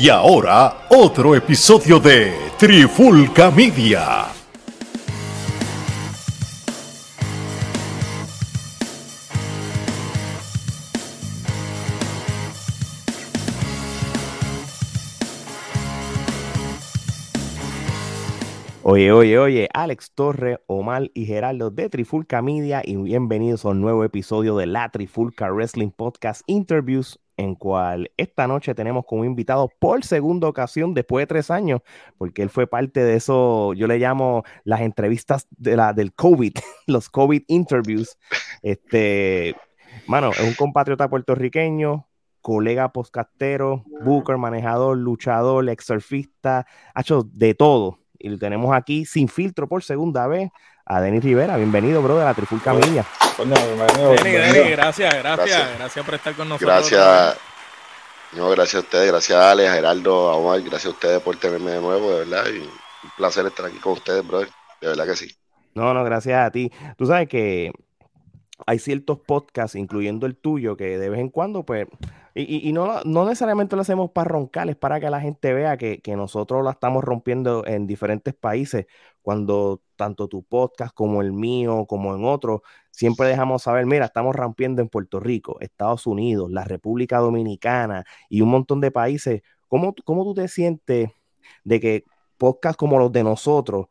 Y ahora, otro episodio de Trifulca Media. Oye, oye, oye, Alex Torre, Omar y Gerardo de Trifulca Media y bienvenidos a un nuevo episodio de la Trifulca Wrestling Podcast Interviews, en cual esta noche tenemos como invitado por segunda ocasión después de tres años, porque él fue parte de eso, yo le llamo las entrevistas de la, del COVID, los COVID interviews. Este, mano, es un compatriota puertorriqueño, colega postcastero, booker, manejador, luchador, ex surfista, ha hecho de todo y lo tenemos aquí sin filtro por segunda vez a Denis Rivera. Bienvenido, bro, de la Trifulca Media. Denis, gracias, gracias, gracias, por estar con nosotros. Gracias. No, gracias a ustedes, gracias a Alex, a Gerardo, a Omar, gracias a ustedes por tenerme de nuevo, de verdad. Y un placer estar aquí con ustedes, brother. De verdad que sí. No, no, gracias a ti. Tú sabes que hay ciertos podcasts, incluyendo el tuyo, que de vez en cuando, pues, y, no, no, necesariamente lo hacemos para roncar, es para que la gente vea que, nosotros la estamos rompiendo en diferentes países, cuando tanto tu podcast como el mío, como en otros, siempre dejamos saber, mira, estamos rompiendo en Puerto Rico, Estados Unidos, la República Dominicana y un montón de países. ¿Cómo, cómo tú te sientes de que podcasts como los de nosotros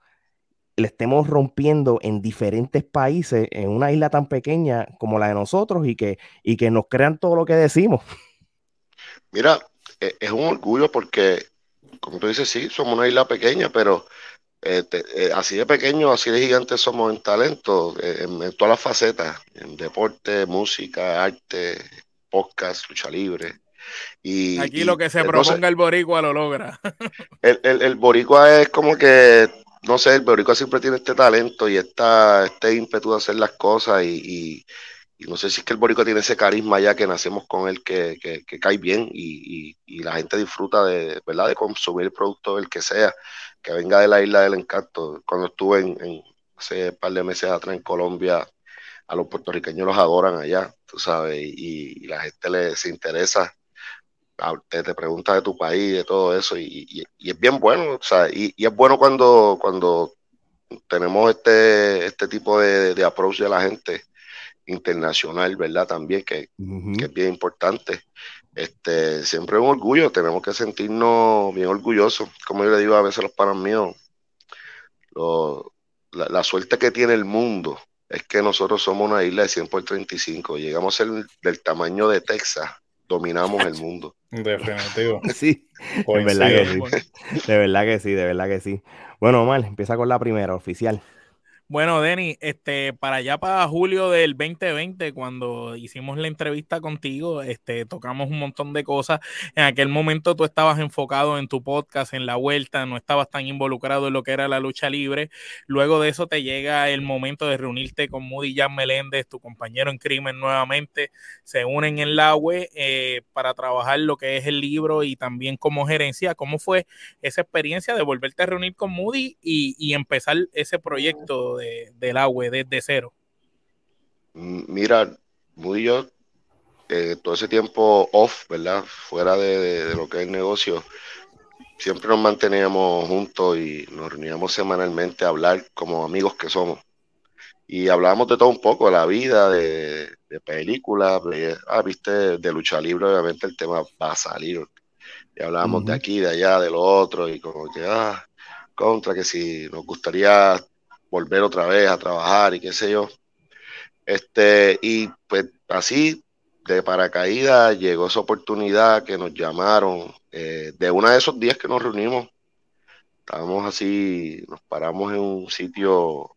le estemos rompiendo en diferentes países, en una isla tan pequeña como la de nosotros, y que, y que nos crean todo lo que decimos. Mira, e, es un orgullo porque, como tú dices, sí, somos una isla pequeña, pero este, eh, así de pequeño, así de gigante somos en talento, eh, en, todas las facetas, en deporte, música, arte, podcast, lucha libre. Y, Aquí lo que se proponga el boricua lo logra. El, el, el boricua es como que no sé, el Boricua siempre tiene este talento y esta, este ímpetu de hacer las cosas y, no sé si es que el Boricua tiene ese carisma ya que nacemos con él que, cae bien y, la gente disfruta de, ¿verdad? de consumir el producto del que sea, que venga de la isla del encanto. Cuando estuve en, hace un par de meses atrás en Colombia, a los puertorriqueños los adoran allá, tú sabes, y, la gente les interesa te, te preguntas de tu país, de todo eso, y, es bien bueno, o sea, y, es bueno cuando, cuando tenemos este, este tipo de, de approach de la gente internacional, ¿verdad? También, que, es bien importante. Este, siempre es un orgullo, tenemos que sentirnos bien orgullosos. Como yo le digo a veces a los panas míos, la, suerte que tiene el mundo es que nosotros somos una isla de 100 por 35, llegamos a ser del tamaño de Texas dominamos el mundo. Definitivo. Sí, de verdad que sí. De verdad que sí, de verdad que sí. Bueno, Omar, empieza con la primera, oficial. Bueno, Denny, este, para allá para julio del 2020, cuando hicimos la entrevista contigo, este, tocamos un montón de cosas. En aquel momento tú estabas enfocado en tu podcast, en la vuelta, no estabas tan involucrado en lo que era la lucha libre. Luego de eso te llega el momento de reunirte con Moody Jan Meléndez, tu compañero en crimen nuevamente. Se unen en la web eh, para trabajar lo que es el libro y también como gerencia. ¿Cómo fue esa experiencia de volverte a reunir con Moody y, y empezar ese proyecto? De, del agua desde cero? Mira, muy yo, eh, todo ese tiempo off, ¿verdad? Fuera de, lo que es el negocio, siempre nos manteníamos juntos y nos reuníamos semanalmente a hablar como amigos que somos. Y hablábamos de todo un poco, de la vida, de, películas, ah, viste, de lucha libre, obviamente el tema va a salir. Y hablábamos de aquí, de allá, de lo otro, y como que, ah, contra, que si nos gustaría volver otra vez a trabajar y qué sé yo. Este, y pues así, de paracaídas, llegó esa oportunidad que nos llamaron eh, de uno de esos días que nos reunimos. Estábamos así, nos paramos en un sitio,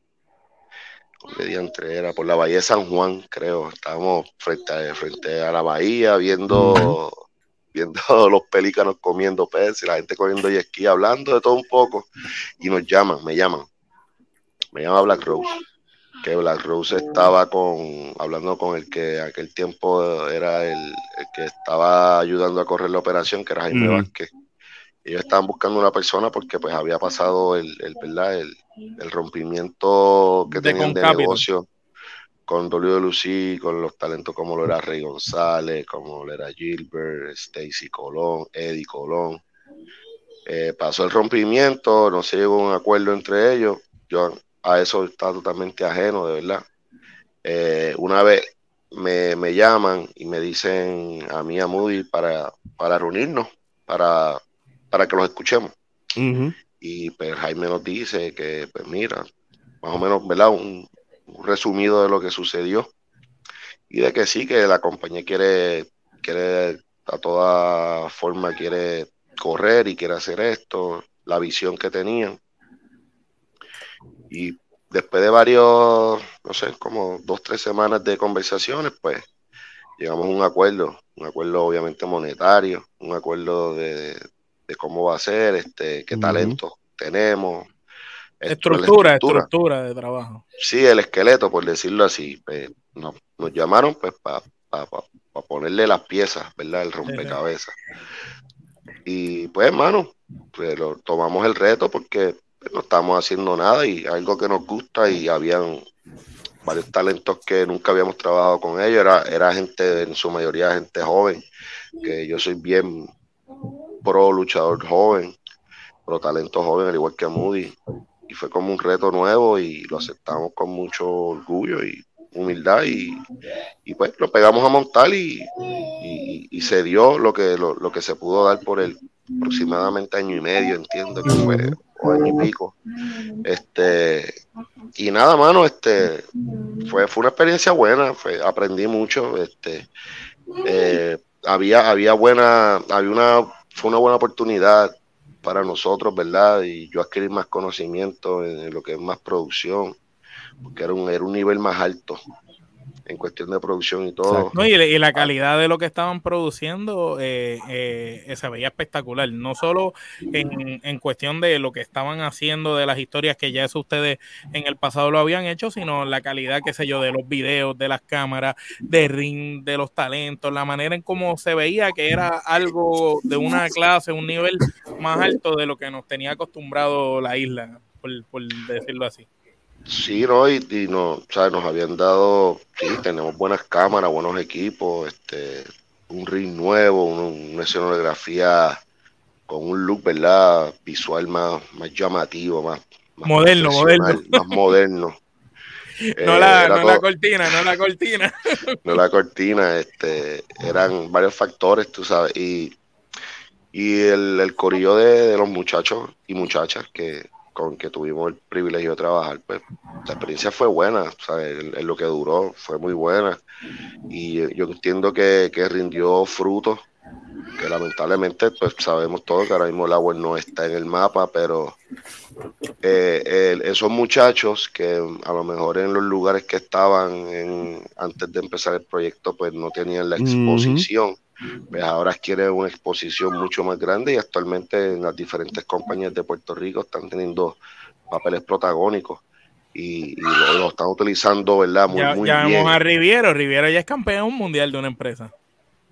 entre era por la bahía de San Juan, creo. Estábamos frente a, frente a la bahía viendo, viendo los pelícanos comiendo peces, la gente comiendo y esquí, hablando de todo un poco. Y nos llaman, me llaman me llama Black Rose, que Black Rose estaba con hablando con el que aquel tiempo era el, que estaba ayudando a correr la operación, que era Jaime Vázquez. Ellos estaban buscando una persona porque pues había pasado el, el ¿verdad? El, el rompimiento que tenían de negocio con Lucy, con los talentos como lo era Rey González, como lo era Gilbert, Stacy Colón, Eddie Colón. Eh, pasó el rompimiento, no se llegó a un acuerdo entre ellos. Yo a eso estaba totalmente ajeno, de verdad. Eh, una vez me, me, llaman y me dicen a mí, a Moody, para, para reunirnos, para, para que los escuchemos. Y pues Jaime nos dice que, pues mira, más o menos, ¿verdad? Un, un, resumido de lo que sucedió. Y de que sí, que la compañía quiere, quiere a toda forma, quiere correr y quiere hacer esto, la visión que tenían. Y después de varios, no sé, como dos, tres semanas de conversaciones, pues llegamos a un acuerdo, un acuerdo obviamente monetario, un acuerdo de, de cómo va a ser, este, qué talento tenemos. Estructura, estructura, de trabajo. Sí, el esqueleto, por decirlo así. Pues, nos, nos llamaron pues para ponerle las piezas, ¿verdad? El rompecabezas. Y pues, hermano, pero pues, tomamos el reto porque no estamos haciendo nada y algo que nos gusta y habían varios talentos que nunca habíamos trabajado con ellos, era, era gente, en su mayoría gente joven, que yo soy bien pro luchador joven, pro talento joven, al igual que Moody, y fue como un reto nuevo y lo aceptamos con mucho orgullo y humildad y, y pues lo pegamos a montar y, y, se dio lo que, lo, lo, que se pudo dar por el aproximadamente año y medio, entiendo que fue, año y pico. Este, y nada, mano, este, fue, fue una experiencia buena, fue, aprendí mucho, este, eh, había, había buena, había una, fue una buena oportunidad para nosotros, ¿verdad? Y yo adquirí más conocimiento en lo que es más producción, porque era un, era un nivel más alto en cuestión de producción y todo. y, la calidad de lo que estaban produciendo eh, eh, se veía espectacular, no solo en, en, cuestión de lo que estaban haciendo, de las historias que ya eso ustedes en el pasado lo habían hecho, sino la calidad, qué sé yo, de los videos, de las cámaras, de ring, de los talentos, la manera en cómo se veía que era algo de una clase, un nivel más alto de lo que nos tenía acostumbrado la isla, por decirlo así. Sí, no, y, no, o sea, nos habían dado, sí, tenemos buenas cámaras, buenos equipos, este, un ring nuevo, una escenografía con un look, ¿verdad? Visual más, más llamativo, más, moderno, moderno. Más moderno. no, la, no la cortina, no la cortina. no la cortina, este, eran varios factores, tú sabes, y, y el, el corillo de, de los muchachos y muchachas que con que tuvimos el privilegio de trabajar, pues la experiencia fue buena, En, lo que duró fue muy buena. Y yo entiendo que, rindió frutos, que lamentablemente pues sabemos todos que ahora mismo el agua no está en el mapa, pero eh, esos muchachos que a lo mejor en los lugares que estaban antes de empezar el proyecto pues no tenían la exposición ahora quiere una exposición mucho más grande y actualmente en las diferentes compañías de Puerto Rico están teniendo papeles protagónicos y, lo, están utilizando, ¿verdad? Muy, ya, muy ya vamos a Riviero, Riviero ya es campeón mundial de una empresa.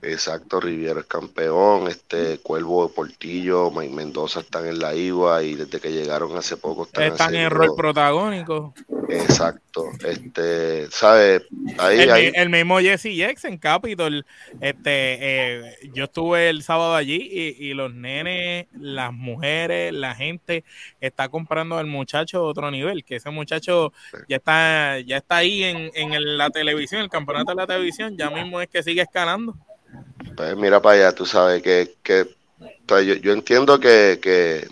Exacto, Riviera es campeón, este Cuervo Portillo, Mike Mendoza están en la IGUA y desde que llegaron hace poco están, están en rol protagónico. Exacto, este, ¿sabes? Ahí, el, ahí. el mismo Jesse Jex en Capitol, este, eh, yo estuve el sábado allí y, los nenes, las mujeres, la gente está comprando al muchacho a otro nivel, que ese muchacho ya está, ya está ahí en, en la televisión, el campeonato de la televisión, ya mismo es que sigue escalando. Pues mira para allá, tú sabes que, que yo, entiendo que,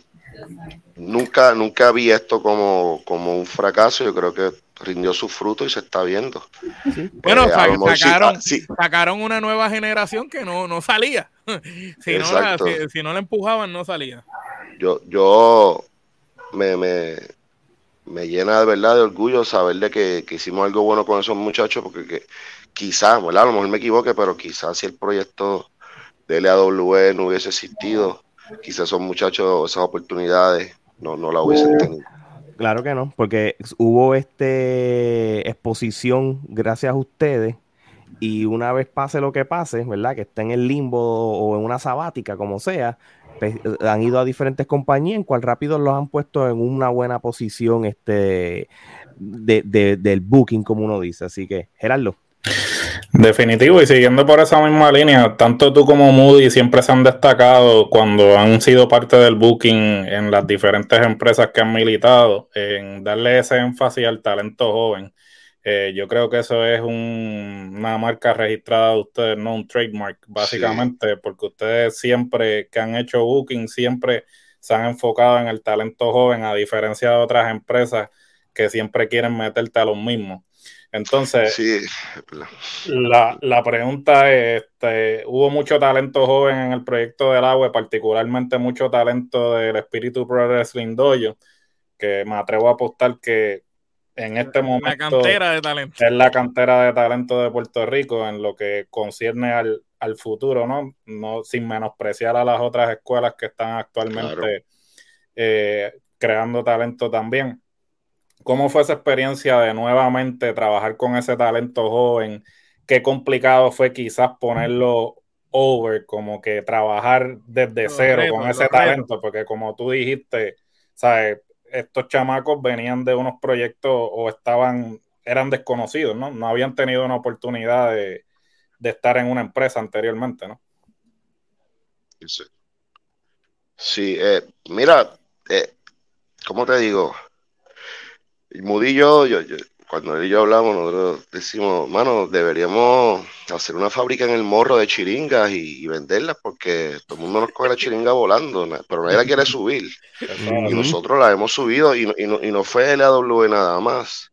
nunca, nunca vi esto como, como un fracaso, yo creo que rindió su fruto y se está viendo. Bueno, eh, sacaron, sacaron una nueva generación que no, no salía. si, no la, si, no la empujaban, no salía. Yo, yo me, me, me llena de verdad de orgullo saber de que, que hicimos algo bueno con esos muchachos, porque que, quizás, ¿verdad? A lo mejor me equivoque, pero quizás si el proyecto de LAW no hubiese existido, quizás esos muchachos, esas oportunidades, no, no la hubiesen tenido. Claro que no, porque hubo este exposición gracias a ustedes y una vez pase lo que pase, ¿verdad? Que esté en el limbo o en una sabática, como sea, pues, han ido a diferentes compañías en cual rápido los han puesto en una buena posición este de, del booking, como uno dice. Así que, Gerardo. Definitivo, y siguiendo por esa misma línea, tanto tú como Moody siempre se han destacado cuando han sido parte del booking en las diferentes empresas que han militado, en darle ese énfasis al talento joven. Eh, yo creo que eso es una marca registrada de ustedes, no un trademark, básicamente, porque ustedes siempre que han hecho booking, siempre se han enfocado en el talento joven, a diferencia de otras empresas que siempre quieren meterte a los mismos. Entonces, la, la, pregunta es, este, ¿hubo mucho talento joven en el proyecto del agua, particularmente mucho talento del Espíritu Pro Wrestling Dojo, que me atrevo a apostar que en este momento la cantera de talento. es la cantera de talento de Puerto Rico en lo que concierne al, futuro, ¿no? ¿no? Sin menospreciar a las otras escuelas que están actualmente eh, creando talento también. ¿Cómo fue esa experiencia de nuevamente trabajar con ese talento joven? Qué complicado fue quizás ponerlo over, como que trabajar desde cero con ese talento, porque como tú dijiste, ¿sabes? estos chamacos venían de unos proyectos o estaban, eran desconocidos, ¿no? No habían tenido una oportunidad de, estar en una empresa anteriormente, ¿no? Sí, eh, mira, eh, ¿cómo te digo? Moody yo, yo, cuando él y yo hablamos, nosotros decimos, mano, deberíamos hacer una fábrica en el morro de chiringas y, venderlas porque todo el mundo nos coge la chiringa volando, pero nadie la quiere subir. y nosotros la hemos subido y, y, no, fue LAW nada más.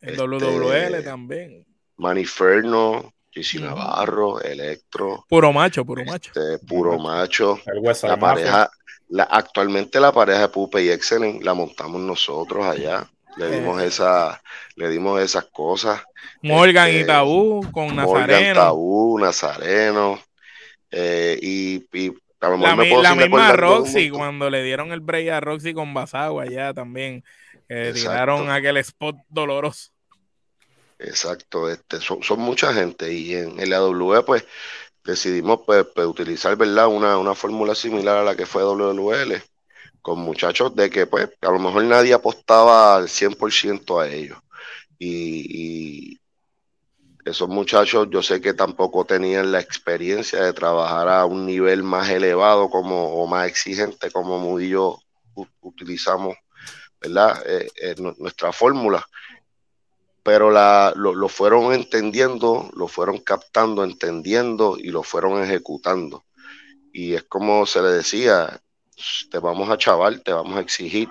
El este, WWL también. Maniferno, JC Navarro, Electro. Puro macho, puro macho. Este, puro macho. La pareja, la, actualmente la pareja de Pupe y Excellent la montamos nosotros allá. Le eh. dimos esa, le dimos esas cosas. Morgan y este, Tabú con Nazareno. Morgan, Tabú, Nazareno. Eh, y, y la, la misma Roxy, cuando le dieron el break a Roxy con Basagua allá también. Eh, tiraron aquel spot doloroso. Exacto, este, son, son, mucha gente y en, el AW pues decidimos pues, pues, utilizar ¿verdad? Una, una fórmula similar a la que fue WL con muchachos de que pues a lo mejor nadie apostaba al 100% a ellos. Y, esos muchachos yo sé que tampoco tenían la experiencia de trabajar a un nivel más elevado como, o más exigente como Mudillo utilizamos, ¿verdad? Eh, nuestra fórmula. Pero la, lo fueron entendiendo, lo fueron captando, entendiendo y lo fueron ejecutando. Y es como se le decía, te vamos a chaval, te vamos a exigir,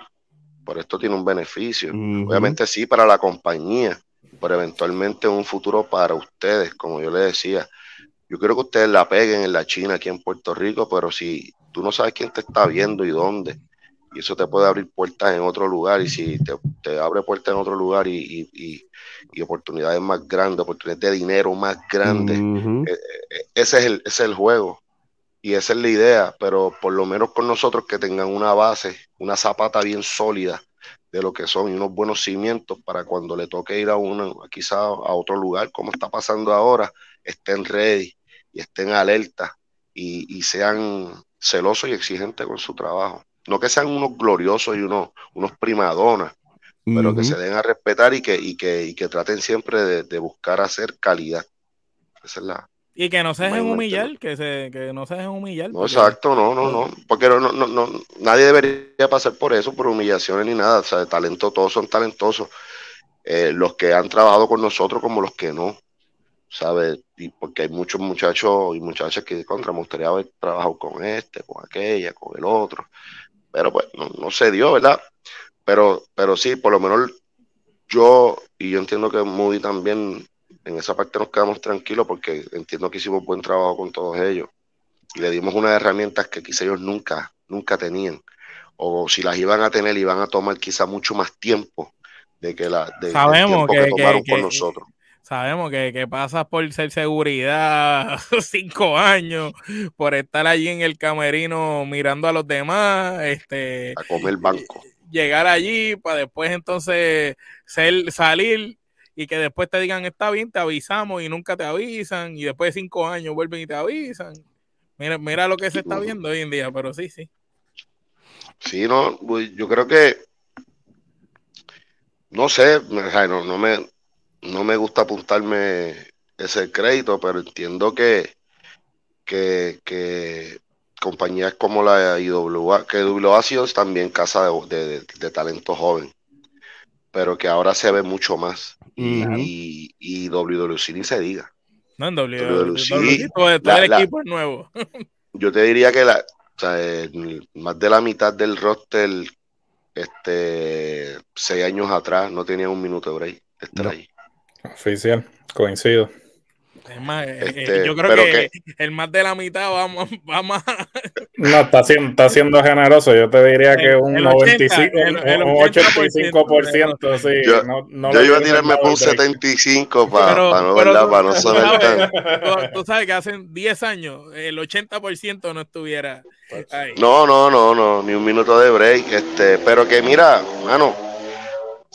por esto tiene un beneficio. Obviamente sí para la compañía, pero eventualmente un futuro para ustedes, como yo les decía. Yo quiero que ustedes la peguen en la China, aquí en Puerto Rico, pero si tú no sabes quién te está viendo y dónde, y eso te puede abrir puertas en otro lugar, y si te, abre puertas en otro lugar y, oportunidades más grandes, oportunidades de dinero más grandes, eh, eh, ese, es el, ese es el juego y esa es la idea, pero por lo menos con nosotros que tengan una base, una zapata bien sólida de lo que son y unos buenos cimientos para cuando le toque ir a uno, quizá a otro lugar, como está pasando ahora, estén ready y estén alerta y, sean celosos y exigentes con su trabajo. No que sean unos gloriosos y unos, unos primadonas, pero que se den a respetar y que, y que, y que traten siempre de, de buscar hacer calidad. Esa es la, y que no se dejen humillar, que, se, que no se dejen humillar. No, exacto, no, no, no. Porque no, no, no, nadie debería pasar por eso, por humillaciones ni nada. O sea, talento, todos son talentosos. Eh, los que han trabajado con nosotros como los que no. ¿Sabes? Y porque hay muchos muchachos y muchachas que contra me gustaría haber trabajado con este, con aquella, con el otro. Pero pues no, no se dio, ¿verdad? Pero, pero sí, por lo menos yo, y yo entiendo que Moody también en esa parte nos quedamos tranquilos porque entiendo que hicimos buen trabajo con todos ellos y le dimos unas herramientas que quizá ellos nunca, nunca tenían. O si las iban a tener, iban a tomar quizá mucho más tiempo de que la de, sabemos que, tomaron con nosotros. Sabemos que, que, pasas por ser seguridad cinco años, por estar allí en el camerino mirando a los demás, este a comer banco. Llegar allí para después entonces ser, salir y que después te digan está bien, te avisamos y nunca te avisan y después de cinco años vuelven y te avisan. Mira, mira lo que se está viendo hoy en día, pero sí, sí. Sí, no, pues, yo creo que no sé, no, me no me gusta apuntarme ese crédito, pero entiendo que, que, que compañías como la IWA, que IWA ha también casa de, de, talento joven, pero que ahora se ve mucho más. Y, y, WWC ni se diga. No, en WWC, todo, el equipo es nuevo. yo te diría que la, o sea, más de la mitad del roster, este, seis años atrás, no tenía un minuto de break de estar ahí. Oficial, coincido. Es más, eh, eh, este, yo creo que, el más de la mitad va, va más. No, está siendo, está siendo generoso. Yo te diría que un 95, un 85%. Sí, yo, no, no yo iba a tirarme por un 75 para, para no, ¿verdad? para no saber tú, tú, sabes que hace 10 años el 80% no estuviera ahí. No, no, no, no, ni un minuto de break. Este, pero que mira, mano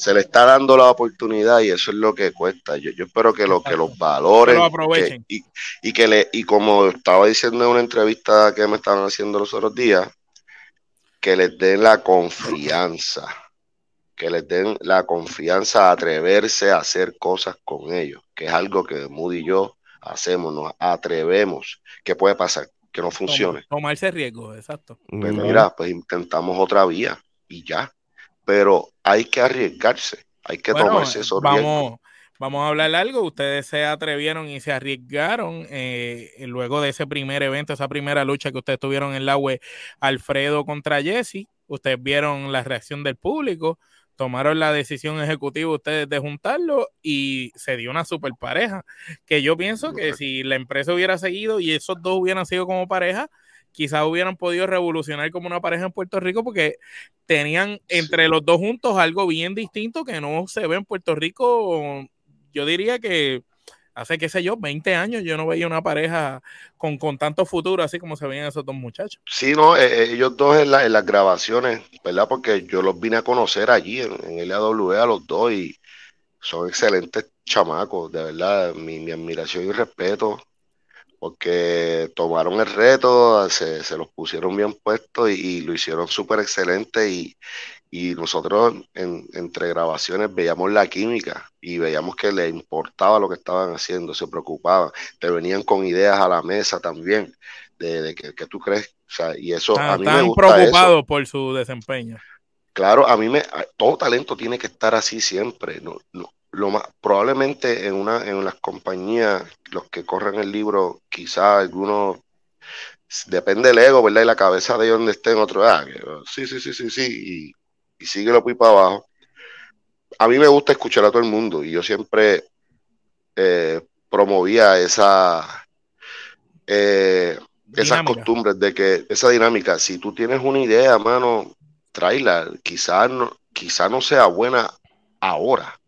se le está dando la oportunidad y eso es lo que cuesta. Yo, yo espero que, lo, que los valores y, que le, y como estaba diciendo en una entrevista que me estaban haciendo los otros días, que les den la confianza, que les den la confianza a atreverse a hacer cosas con ellos, que es algo que Moody y yo hacemos, nos atrevemos. ¿Qué puede pasar? Que no funcione. Tomarse riesgo, exacto. Pues mira, pues intentamos otra vía y ya pero hay que arriesgarse, hay que tomarse esos vamos, Vamos a hablar algo, ustedes se atrevieron y se arriesgaron eh, luego de ese primer evento, esa primera lucha que ustedes tuvieron en la web, Alfredo contra Jesse, ustedes vieron la reacción del público, tomaron la decisión ejecutiva ustedes de juntarlo y se dio una super pareja, que yo pienso que si la empresa hubiera seguido y esos dos hubieran sido como pareja, quizás hubieran podido revolucionar como una pareja en Puerto Rico porque tenían entre los dos juntos algo bien distinto que no se ve en Puerto Rico. Yo diría que hace, qué sé yo, 20 años yo no veía una pareja con, con tanto futuro así como se veían esos dos muchachos. Sí, no, eh, eh, ellos dos en, las grabaciones, ¿verdad? Porque yo los vine a conocer allí en, en LAW a los dos y son excelentes chamacos, de verdad, mi, mi admiración y respeto porque tomaron el reto, se, los pusieron bien puestos y, lo hicieron súper excelente y, nosotros entre grabaciones veíamos la química y veíamos que les importaba lo que estaban haciendo, se preocupaban, te venían con ideas a la mesa también de, que, tú crees, o sea, y eso a mí me gusta preocupados por su desempeño. Claro, a mí me, todo talento tiene que estar así siempre, no, no, lo más, probablemente en una en las compañías los que corren el libro quizás algunos depende del ego verdad y la cabeza de donde estén otro ah, sí sí sí sí sí y, y sigue lo para abajo. A mí me gusta escuchar a todo el mundo y yo siempre eh, promovía esa eh, esas costumbres de que esa dinámica. Si tú tienes una idea mano tráela. Quizás no quizás no sea buena ahora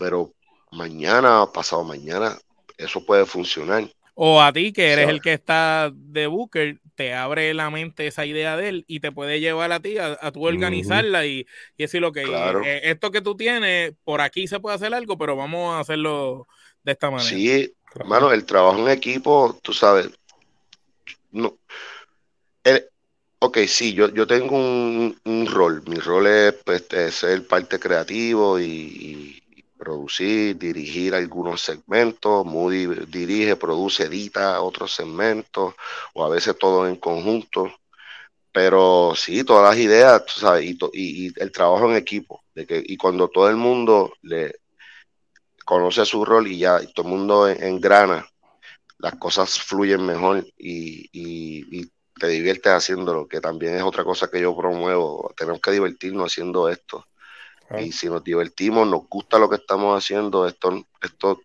pero mañana, pasado mañana, eso puede funcionar. O a ti, que eres el que está de Booker, te abre la mente esa idea de él y te puede llevar a ti a, tu organizarla y, y, decir, lo que eh, esto que tú tienes, por aquí se puede hacer algo, pero vamos a hacerlo de esta manera. Sí, hermano, el trabajo en equipo, tú sabes, no. ok, sí, yo, yo tengo un, rol. Mi rol es pues, ser parte creativo y producir, dirigir algunos segmentos, Moody dirige, produce, edita otros segmentos, o a veces todo en conjunto. Pero sí, todas las ideas, tú sabes, y, el trabajo en equipo, de que, y cuando todo el mundo le conoce su rol y ya todo el mundo engrana, las cosas fluyen mejor y, y te diviertes haciéndolo, que también es otra cosa que yo promuevo. Tenemos que divertirnos haciendo esto y si nos divertimos, nos gusta lo que estamos haciendo, esto, esto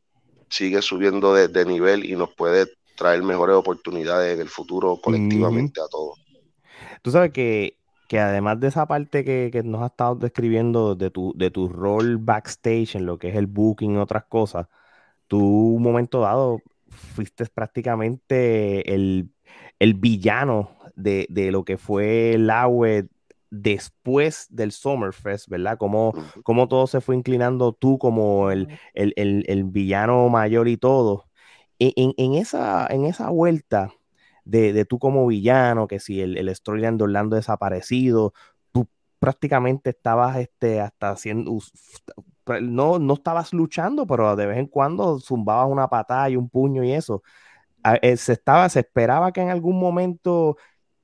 sigue subiendo de, nivel y nos puede traer mejores oportunidades en el futuro colectivamente a todos. Tú sabes que, además de esa parte que, nos has estado describiendo de tu, de tu rol backstage en lo que es el booking y otras cosas, tú un momento dado fuiste prácticamente el, villano de, de, lo que fue el agua después del Summerfest, ¿verdad? Cómo, todo se fue inclinando tú como el, villano mayor y todo. E, en, esa, en esa vuelta de, tú como villano, que si el, el storyline de Orlando desaparecido, tú prácticamente estabas este, hasta haciendo, no, no estabas luchando, pero de vez en cuando zumbabas una patada y un puño y eso. Eh, se, estaba, se esperaba que en algún momento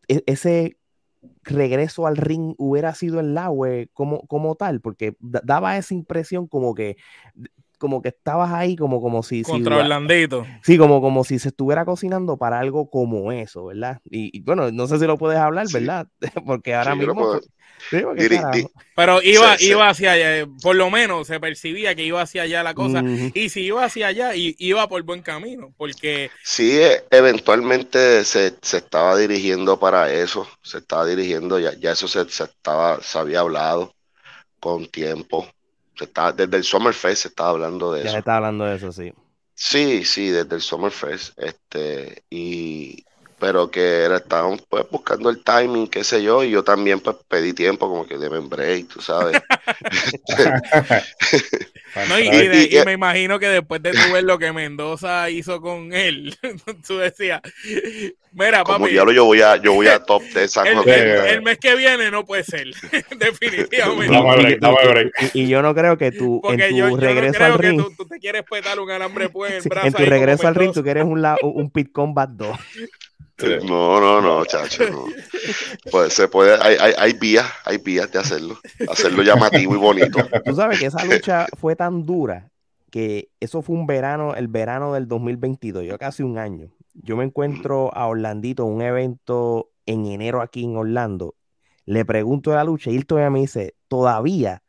e, ese regreso al ring hubiera sido el Laue como, como tal, porque daba esa impresión como que como que estabas ahí como, como si... Contra si, Orlandito. Sí, como, como si se estuviera cocinando para algo como eso, ¿verdad? Y, bueno, no sé si lo puedes hablar, ¿verdad? porque ahora mismo... pero iba, iba hacia allá, por lo menos se percibía que iba hacia allá la cosa. Y si iba hacia allá, iba por buen camino, porque... Sí, e, eventualmente se, estaba dirigiendo para eso, se estaba dirigiendo, ya, ya eso se, estaba, se había hablado con tiempo. Estaba, desde el Summerfest se estaba hablando de eso. Ya se estaba hablando de eso, sí. Sí, sí, desde el Summerfest. Este, y, pero que era, estábamos pues buscando el timing, qué sé yo, y yo también pues pedí tiempo como que de break, tú sabes. no, y, me imagino que después de tu ver lo que Mendoza hizo con él, tú decías, mira, como papi. yo voy a, yo voy a top de esa el, el, mes que viene no puede ser, definitivamente. Y, yo no creo que tú, en tu regreso al ring. Tú, te quieres petar un alambre pues en brazo. En tu regreso al ring, tú quieres un, un Pit Combat 2. No, no, no, chacho, no. Pues se puede, hay, hay, hay, vías, hay vías de hacerlo, hacerlo llamativo y bonito. Tú sabes que esa lucha fue tan dura que eso fue un verano, el verano del 2022, yo casi un año. Yo me encuentro a Orlandito en un evento en enero aquí en Orlando. Le pregunto de la lucha y él todavía me dice, todavía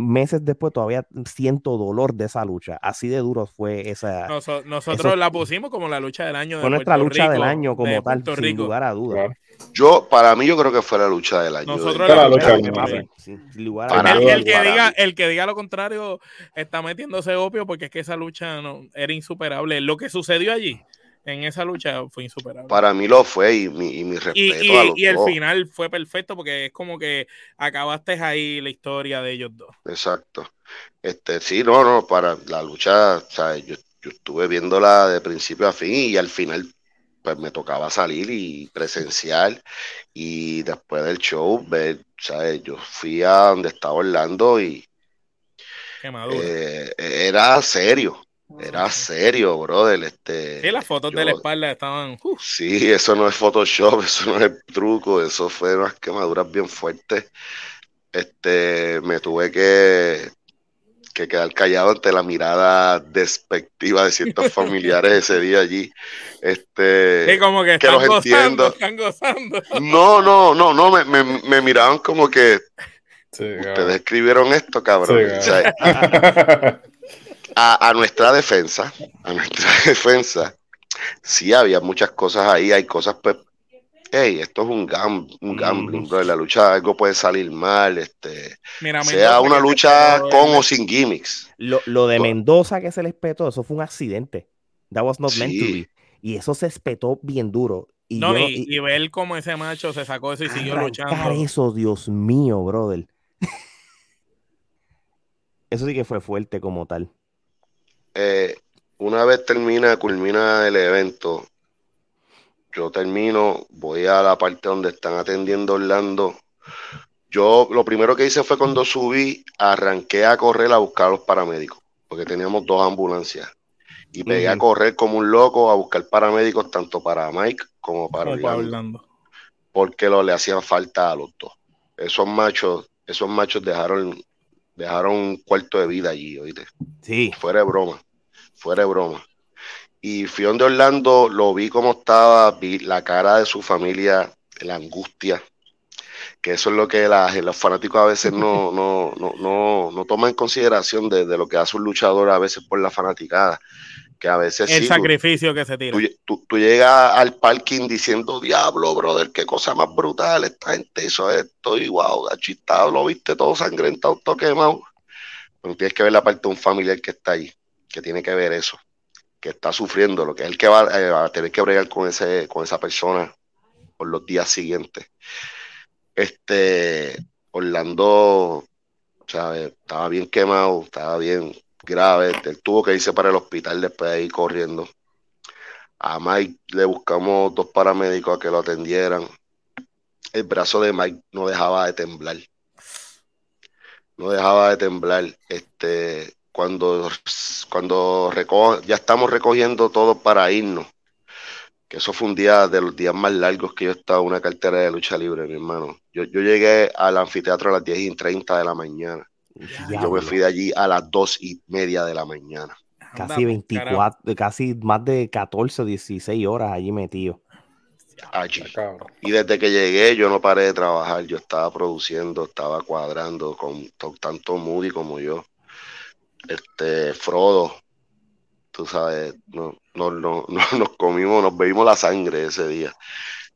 meses después todavía siento dolor de esa lucha. Así de duro fue esa. nosotros la pusimos como la lucha del año. fue nuestra lucha del año como tal, sin lugar a dudas. Yo, para mí, yo creo que fue la lucha del año. Nosotros la, lucha del año. el, que diga, el que diga lo contrario está metiéndose opio porque es que esa lucha no, era insuperable. Lo que sucedió allí en esa lucha fue insuperable. Para mí lo fue y mi, y mi respeto y, a los y el final fue perfecto porque es como que acabaste ahí la historia de ellos dos. Exacto. Este, sí, no, no, para la lucha, o sea, yo, yo estuve viéndola de principio a fin y al final pues me tocaba salir y presenciar y después del show ver, ¿sabes? Yo fui a donde estaba Orlando y eh, era serio, era serio, brother. Este, sí, las fotos de la espalda estaban. Sí, eso no es Photoshop, eso no es truco, eso fue unas quemaduras bien fuertes. Este, me tuve que, que quedar callado ante la mirada despectiva de ciertos familiares ese día allí. Este, como que, están gozando, están gozando. No, no, no, no, me, me, me miraban como que. Ustedes escribieron esto, cabrón. a, nuestra defensa, a nuestra defensa, sí había muchas cosas ahí, hay cosas, pues, hey, esto es un, un gambling, bro, la lucha algo puede salir mal, este, sea una lucha con o sin gimmicks. Lo, lo de Mendoza que se les petó, eso fue un accidente. That was not meant to be. Y eso se espetó bien duro. Y no, y, ver cómo ese macho se sacó eso y siguió luchando. eso, Dios mío, brother. eso sí que fue fuerte como tal. Eh, una vez termina, culmina el evento, yo termino, voy a la parte donde están atendiendo Orlando. Yo lo primero que hice fue cuando subí, arranqué a correr a buscar a los paramédicos, porque teníamos dos ambulancias. Y pegué a correr como un loco a buscar paramédicos tanto para Mike como para Orlando, Porque lo le hacían falta a los dos. Esos machos, esos machos dejaron dejaron un cuarto de vida allí, oíste. Sí. Fuera de broma, fuera de broma. Y fui donde Orlando, lo vi como estaba, vi la cara de su familia, la angustia, que eso es lo que los fanáticos a veces no, no, no, no, no toman en consideración de, lo que hace un luchador a veces por la fanaticada. Que a veces el sacrificio que se tira. Tú, tú, llegas al parking diciendo, diablo, brother, qué cosa más brutal, esta gente hizo esto, y wow, achistado, lo viste todo sangrentado, todo quemado. Pero tienes que ver la parte de un familiar que está ahí, que tiene que ver eso, que está sufriendo, lo que es el que va, eh, a tener que bregar con, ese, con esa persona por los días siguientes. Este, Orlando, ¿sabes? Estaba bien quemado, estaba bien grave. Él tuvo que irse para el hospital después de ir corriendo. A Mike le buscamos dos paramédicos a que lo atendieran. El brazo de Mike no dejaba de temblar. no dejaba de temblar. Este, cuando, cuando ya estamos recogiendo todo para irnos, que eso fue un día de los días más largos que yo he estado en una cartera de lucha libre, mi hermano. Yo, yo llegué al anfiteatro a las 10 y 30 de la mañana. Yo me fui de allí a las 2 y media de la mañana. Casi 24, casi más de 14 o 16 horas allí metido. Allí. Y desde que llegué yo no paré de trabajar, yo estaba produciendo, estaba cuadrando con tanto Moody como yo. Este, Frodo, tú sabes, no, no, no, nos comimos, nos bebimos la sangre ese día.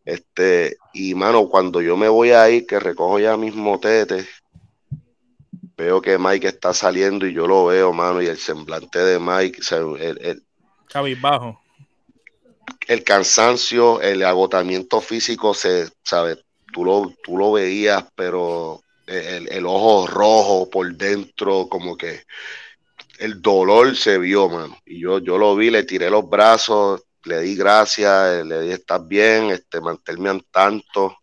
Este, y mano, cuando yo me voy a ir, que recojo ya mis motetes, veo que Mike está saliendo y yo lo veo, mano, y el semblante de Mike, el, el, bajo. El cansancio, el agotamiento físico, se, sabe, tú lo, tú lo veías, pero el, el ojo rojo por dentro, como que el dolor se vio, mano. Y yo, yo lo vi, le tiré los brazos, le di gracias, le dije, estás bien, este, manténme al tanto.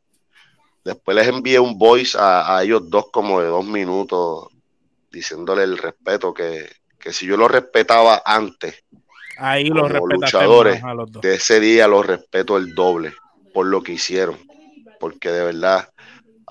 Después les envié un voice a, ellos dos como de dos minutos, diciéndole el respeto, que, si yo lo respetaba antes, Ahí los luchadores, de ese día los respeto el doble por lo que hicieron, porque de verdad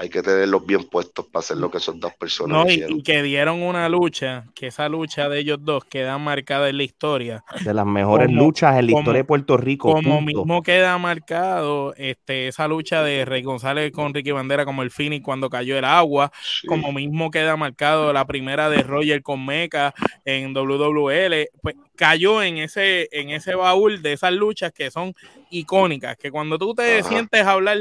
hay que tenerlos bien puestos para hacer lo que son dos personas. No, y, que dieron una lucha, que esa lucha de ellos dos queda marcada en la historia. De las mejores luchas en la historia de Puerto Rico. Como mismo queda marcado este, esa lucha de Rey González con Ricky Bandera como el Phoenix cuando cayó el agua, como mismo queda marcado la primera de Roger con Meca en WWL, pues cayó en ese, en ese baúl de esas luchas que son icónicas, que cuando tú te sientes a hablar,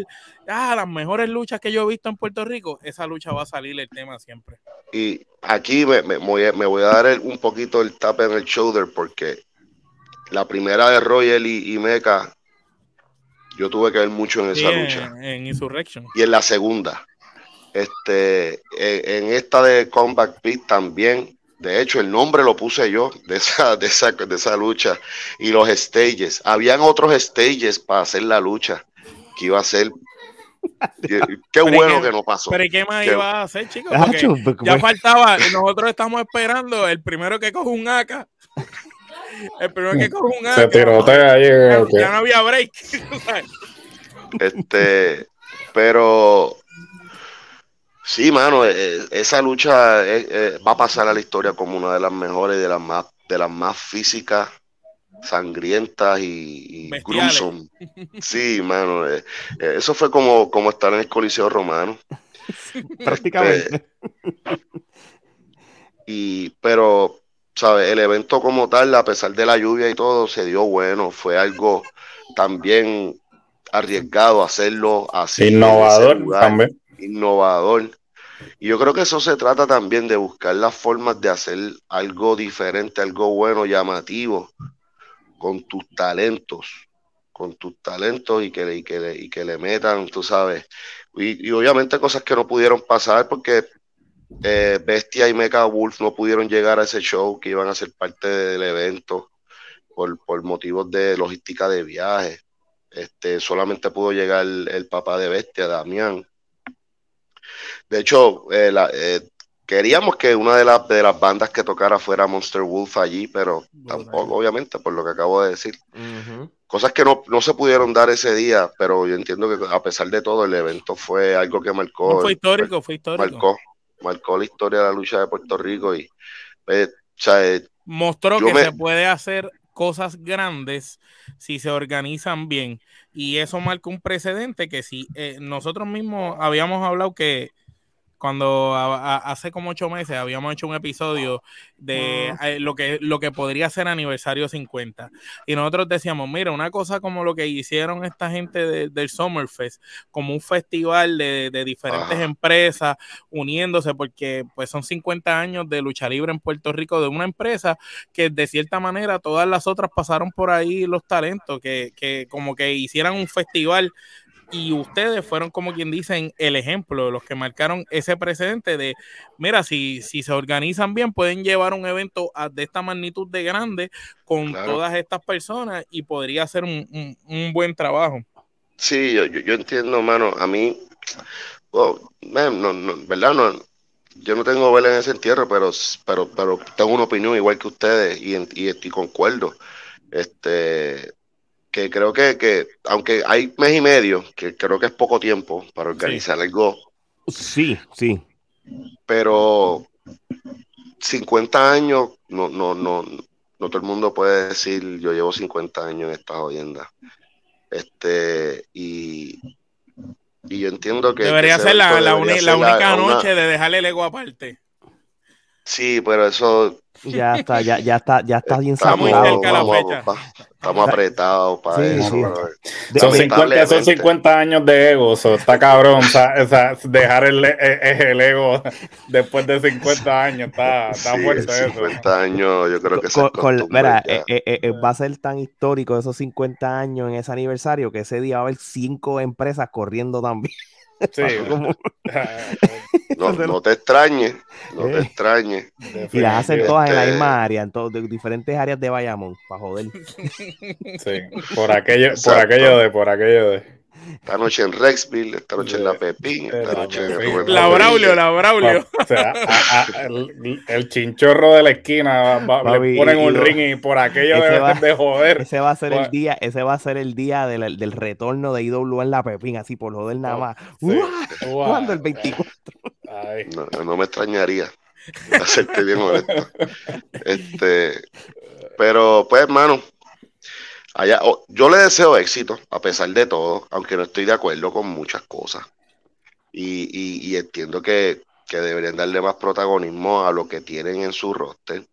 ah, las mejores luchas que yo he visto en Puerto Rico, esa lucha va a salir el tema siempre. Y aquí me, me, voy, a, dar un poquito el tap en el shoulder porque la primera de Royal y, Mecha, yo tuve que ver mucho en esa lucha. En, Insurrection. Y en la segunda. Este, en, en esta de Combat Pit también de hecho, el nombre lo puse yo de esa, de esa, de esa lucha. Y los stages. Habían otros stages para hacer la lucha que iba a ser. Qué bueno que no pasó. Pero ¿y qué más iba a hacer, chicos? Porque ya faltaba. Nosotros estamos esperando el primero que coge un AK. El primero que coge un AK. Se tirotea ahí. Ya no había break. este, pero Sí, mano, eh, eh, esa lucha eh, va a pasar a la historia como una de las mejores, de las más, de las más físicas, sangrientas y, y Sí, mano, eso fue como, como estar en el Coliseo Romano. Prácticamente. y, pero, ¿sabes? El evento como tal, a pesar de la lluvia y todo, se dio bueno. Fue algo también arriesgado hacerlo así. Innovador también. Innovador. Y yo creo que eso se trata también de buscar las formas de hacer algo diferente, algo bueno, llamativo, con tus talentos, con tus talentos y que, y que, le, y que le metan, tú sabes. Y, obviamente cosas que no pudieron pasar porque eh, Bestia y Mecha Wolf no pudieron llegar a ese show que iban a ser parte del evento por, por motivos de logística de viaje. Este, solamente pudo llegar el papá de Bestia, Damián de hecho, eh, eh, queríamos que una de, las de las bandas que tocara fuera Monster Wolf allí, pero tampoco, obviamente, por lo que acabo de decir. Cosas que no, se pudieron dar ese día, pero yo entiendo que a pesar de todo, el evento fue algo que marcó. fue histórico, fue histórico. Marcó, marcó la historia de la lucha de Puerto Rico y. Eh, mostró que se puede hacer cosas grandes si se organizan bien. Y eso marca un precedente que si nosotros mismos habíamos hablado que cuando hace como ocho meses habíamos hecho un episodio de eh, lo, que, lo que podría ser aniversario 50. Y nosotros decíamos, mira, una cosa como lo que hicieron esta gente del Summerfest, como un festival de, diferentes empresas uniéndose, porque pues son 50 años de lucha libre en Puerto Rico de una empresa que de cierta manera todas las otras pasaron por ahí los talentos, que, que como que hicieran un festival y ustedes fueron como quien dicen el ejemplo, los que marcaron ese precedente de, mira, si, si se organizan bien, pueden llevar un evento de esta magnitud de grande con todas estas personas y podría ser un, buen trabajo. Sí, yo, yo, entiendo, mano, a mí, oh, no, no, ¿verdad? No, yo no tengo vela en ese entierro, pero, pero, pero tengo una opinión igual que ustedes y, y, y concuerdo. Este, que creo que, que, aunque hay mes y medio, que creo que es poco tiempo para organizar algo. Sí, sí. Pero 50 años, no, no, no, no todo el mundo puede decir yo llevo 50 años en esta jodienda. Este, y, y yo entiendo que. Debería ser la, la, única noche de dejarle el ego aparte. Sí, pero eso ya está, ya, ya está, ya está bien estamos, estamos apretados para eso. son, 50, son 50 años de ego, está cabrón. o sea, dejar el, e, e, el, ego después de 50 años, está, está sí, muerto 50 años, yo creo que con, con, mira, eh, eh, eh, va a ser tan histórico esos 50 años en ese aniversario que ese día va a haber cinco empresas corriendo también. Sí. no, no, te extrañes, no te extrañes. Y las hacen todas en la misma área, en todas diferentes áreas de Bayamón, para joder. Sí, por aquello, por aquello de, por aquello de. Esta noche en Rexville, esta noche en La Pepín, esta noche en La Braulio, la Braulio. O sea, el, chinchorro de la esquina le ponen un ring y por aquello de, de, joder. Ese va a ser el día, ese va a ser el día del, del retorno de IW en La Pepín, así por joder nada más. Sí. ¿Cuándo el 24? No, no me extrañaría. Hacerte bien honesto. Este, pero pues, hermano, Allá, yo le deseo éxito, a pesar de todo, aunque no estoy de acuerdo con muchas cosas. Y, entiendo que, deberían darle más protagonismo a lo que tienen en su roster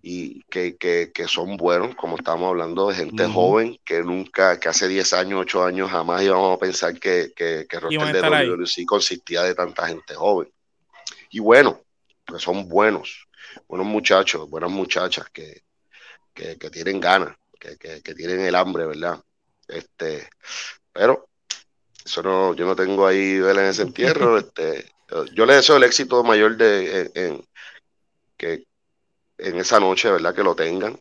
y que, son buenos, como estamos hablando de gente joven que nunca, que hace 10 años, 8 años jamás íbamos a pensar que, que, que el roster de WWC consistía de tanta gente joven. Y bueno, pues son buenos, buenos muchachos, buenas muchachas que, que tienen ganas que, tienen el hambre, ¿verdad? Este, pero eso no, yo no tengo ahí vela en ese entierro. Este, yo le deseo el éxito mayor de en, que en esa noche, ¿verdad? Que lo tengan.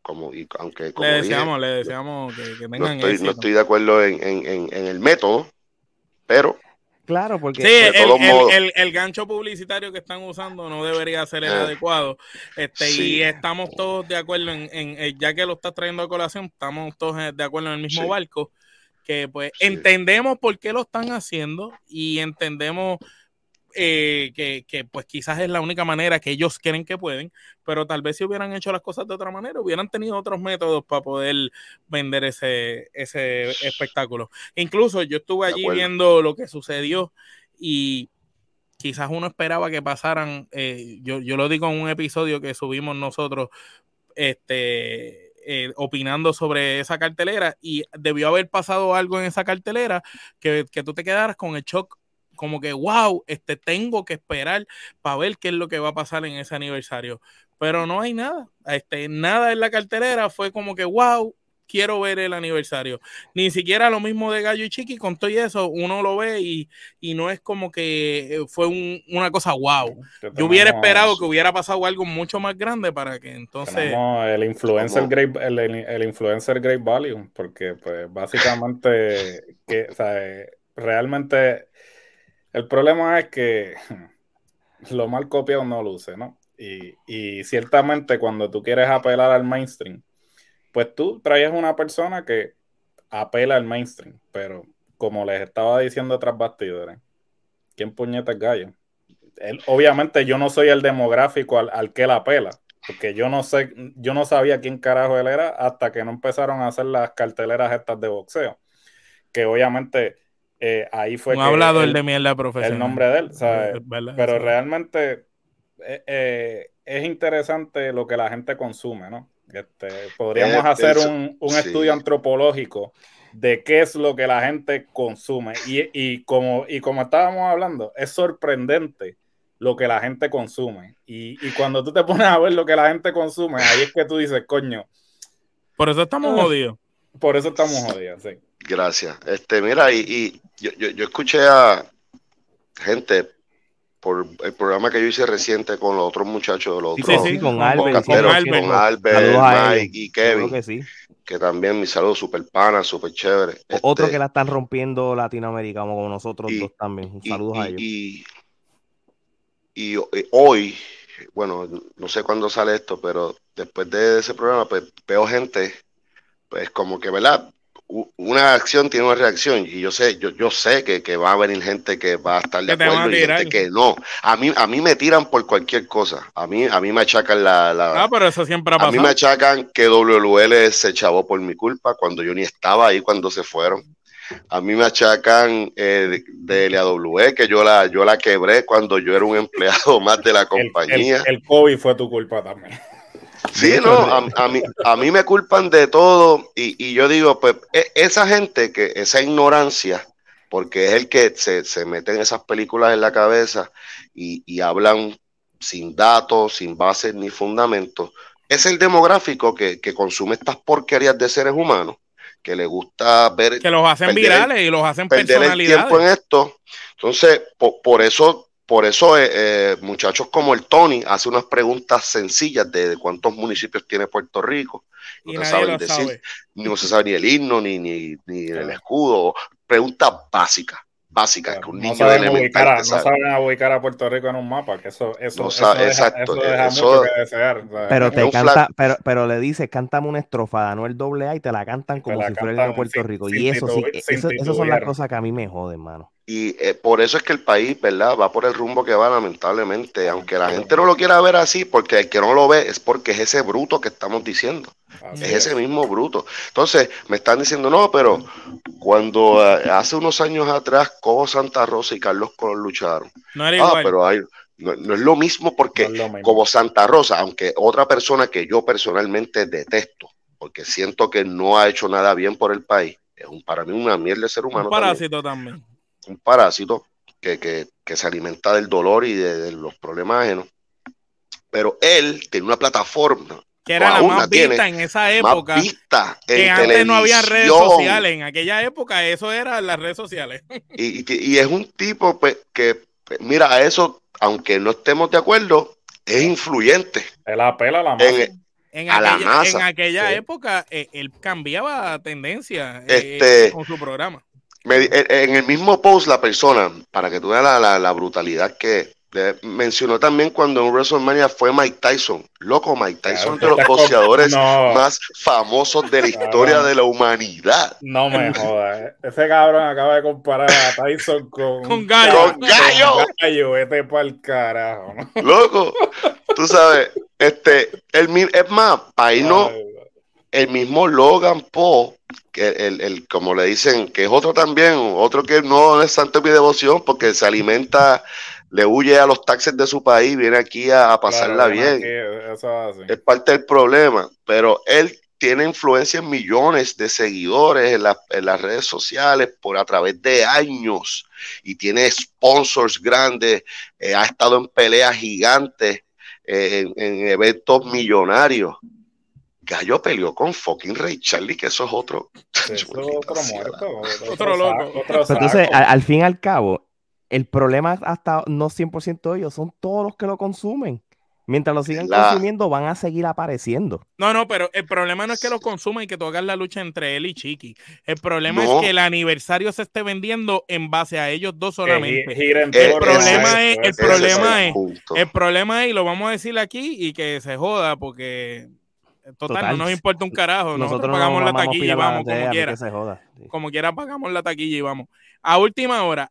Como, y aunque le deseamos, le deseamos que, tengan no estoy, no estoy de acuerdo en, en el método, pero Claro, porque sí, el, gancho publicitario que están usando no debería ser el ah. adecuado. Este, Y estamos todos de acuerdo en, en, ya que lo estás trayendo a colación, estamos todos de acuerdo en el mismo barco, que pues entendemos por qué lo están haciendo y entendemos eh, que, pues quizás es la única manera que ellos creen que pueden, pero tal vez si hubieran hecho las cosas de otra manera, hubieran tenido otros métodos para poder vender ese, ese espectáculo. Incluso yo estuve allí viendo lo que sucedió y quizás uno esperaba que pasaran, eh, yo, yo lo digo en un episodio que subimos nosotros, este... Eh, opinando sobre esa cartelera y debió haber pasado algo en esa cartelera que, que tú te quedaras con el shock como que, wow, este, tengo que esperar para ver qué es lo que va a pasar en ese aniversario. Pero no hay nada, este, nada en la cartelera fue como que, wow, quiero ver el aniversario. Ni siquiera lo mismo de Gallo y Chiqui, con todo y eso, uno lo ve y, no es como que eh, fue una cosa wow. Yo hubiera esperado que hubiera pasado algo mucho más grande para que entonces... el influencer, great, el, influencer Great Value, porque pues básicamente que, realmente el problema es que lo mal copiado no luce, ¿no? Y, ciertamente cuando tú quieres apelar al mainstream, pues tú traes una persona que apela al mainstream, pero como les estaba diciendo tras bastidores, ¿quién puñeta es gallo? obviamente yo no soy el demográfico al, al, que él apela, porque yo no sé, yo no sabía quién carajo él era hasta que no empezaron a hacer las carteleras estas de boxeo, que obviamente eh, ahí fue. No ha hablado el de mierda profesional. El nombre de él, Pero realmente eh, eh, es interesante lo que la gente consume, ¿no? Este, podríamos hacer un, estudio antropológico de qué es lo que la gente consume. Y, como, y como estábamos hablando, es sorprendente lo que la gente consume. Y, cuando tú te pones a ver lo que la gente consume, ahí es que tú dices, coño. Por eso estamos ah, jodidos. Por eso estamos jodidos, sí. Gracias. Este, mira, y, yo, yo, escuché a gente por el programa que yo hice reciente con los otros muchachos, los otros, sí, con, Albert, con, Albert, Mike y Kevin, que, también mi saludo super pana, super chévere. Otro este, que la están rompiendo Latinoamérica como nosotros dos también. Saludos a ellos. Y, y, y hoy, bueno, no sé cuándo sale esto, pero después de ese programa, pues veo gente, pues como que, ¿verdad? Una acción tiene una reacción y yo sé, yo, yo sé que, que va a venir gente que va a estar de acuerdo y gente que no. A mí, a mí me tiran por cualquier cosa. A mí, a mí me achacan la, la- Ah, pero eso siempre ha a mí pasado. me achacan que WL se chavó por mi culpa cuando yo ni estaba ahí cuando se fueron. A mí me achacan eh, de LAW que yo la, yo la quebré cuando yo era un empleado más de la El, compañía. el, el COVID fue tu culpa también. Sí, no, a, a mí, a mí me culpan de todo y, y yo digo, pues e- esa gente que esa ignorancia, porque es el que se, se mete en esas películas en la cabeza y, y hablan sin datos, sin bases ni fundamentos, es el demográfico que, que consume estas porquerías de seres humanos, que le gusta ver Que los hacen el- virales y los hacen perder el tiempo en personalidades. esto. Entonces, po- por, eso, por eso eh, eh, muchachos como el Tony hace unas preguntas sencillas de, de cuántos municipios tiene Puerto Rico. Y No te nadie saben lo decir, sabe. no se sabe ni el himno, ni, ni, ni el escudo. Preguntas básicas, básicas, que un no, niño de saben ubicar elemental a, no sabe. saben ubicar a Puerto Rico en un mapa, que eso, eso, No eso deja, exacto, eso deja eso- mucho que desear. ¿sabes? Pero te canta, pero, pero le dices, cántame una estrofa, no el doble A y te la cantan como la si fuera el de Puerto sin- Rico. sin y eso sí, e- eso, esas son las cosas que a mí me joden, mano. Y eh, por eso es que el país, ¿verdad? Va por el rumbo que va, lamentablemente. Aunque la gente no lo quiera ver así, porque el que no lo ve es porque es ese bruto que estamos diciendo. Así Es ese mismo bruto. Entonces, me están diciendo, no, pero cuando eh, hace unos años atrás, Cobo Santa Rosa y Carlos Colón lucharon. No era Ah, igual. pero hay, no, no es lo mismo porque No es lo mismo. como Santa Rosa, aunque otra persona que yo personalmente detesto, porque siento que no ha hecho nada bien por el país, es un, para mí una mierda de ser humano. un también parásito también. Un parásito que, que- que se alimenta del dolor y de, de los problemas ajenos. Pero él tiene una plataforma Que era la más la tiene, vista en esa época. más vista Que en antes no había redes sociales. En aquella época eso era las redes sociales. Y, y es un tipo pues, que, pues, mira, a eso, aunque no estemos de acuerdo, es influyente. Él apela a la masa. En, En A la aquella, masa. en aquella Sí. época eh, él cambiaba tendencia eh, Este- con su programa. Me- en- en el mismo post, la persona, para que tú veas la, la- la brutalidad que eh, mencionó también cuando en WrestleMania fue Mike Tyson. Loco, Mike Tyson Claro, de los boxeadores No. más famosos de la Claro. historia de la humanidad. No me jodas. eh. Ese cabrón acaba de comparar a Tyson con, Con Gallo. ¡Con Gallo! Con Gallo, vete pa'l carajo. ¿no? Loco, tú sabes, este, el, es más, ahí no, Ay, el mismo Logan Paul, que el, el- como le dicen, que es otro también, otro que no es santo de mi devoción, porque se alimenta, le huye a los taxes de su país, viene aquí a, a pasarla claro, bien. aquí, eso es parte del problema, pero él tiene influencia en millones de seguidores en, la- en las redes sociales por a través de años y tiene sponsors grandes, eh, ha estado en peleas gigantes, eh, en, en eventos millonarios. Gallo peleó con fucking Ray Charlie, que eso es otro. Eso es otro muerto. Otro, Otro loco. saco, otro Pero entonces, al, al fin y al cabo, el problema hasta no 100% de ellos, son todos los que lo consumen. Mientras lo sigan La- consumiendo, van a seguir apareciendo. No, no, pero el problema no es que lo consuman y que tú hagas la lucha entre él y Chiqui. El problema No. es que el aniversario se esté vendiendo en base a ellos dos solamente. El a problema es- el problema el es-. El problema es, y lo vamos a decir aquí, y que se joda, porque total, Total. no nos importa un carajo. Nosotros, Nosotros pagamos no la taquilla y vamos como quiera. que se joda. Sí. Como quiera, pagamos la taquilla y vamos. A última hora,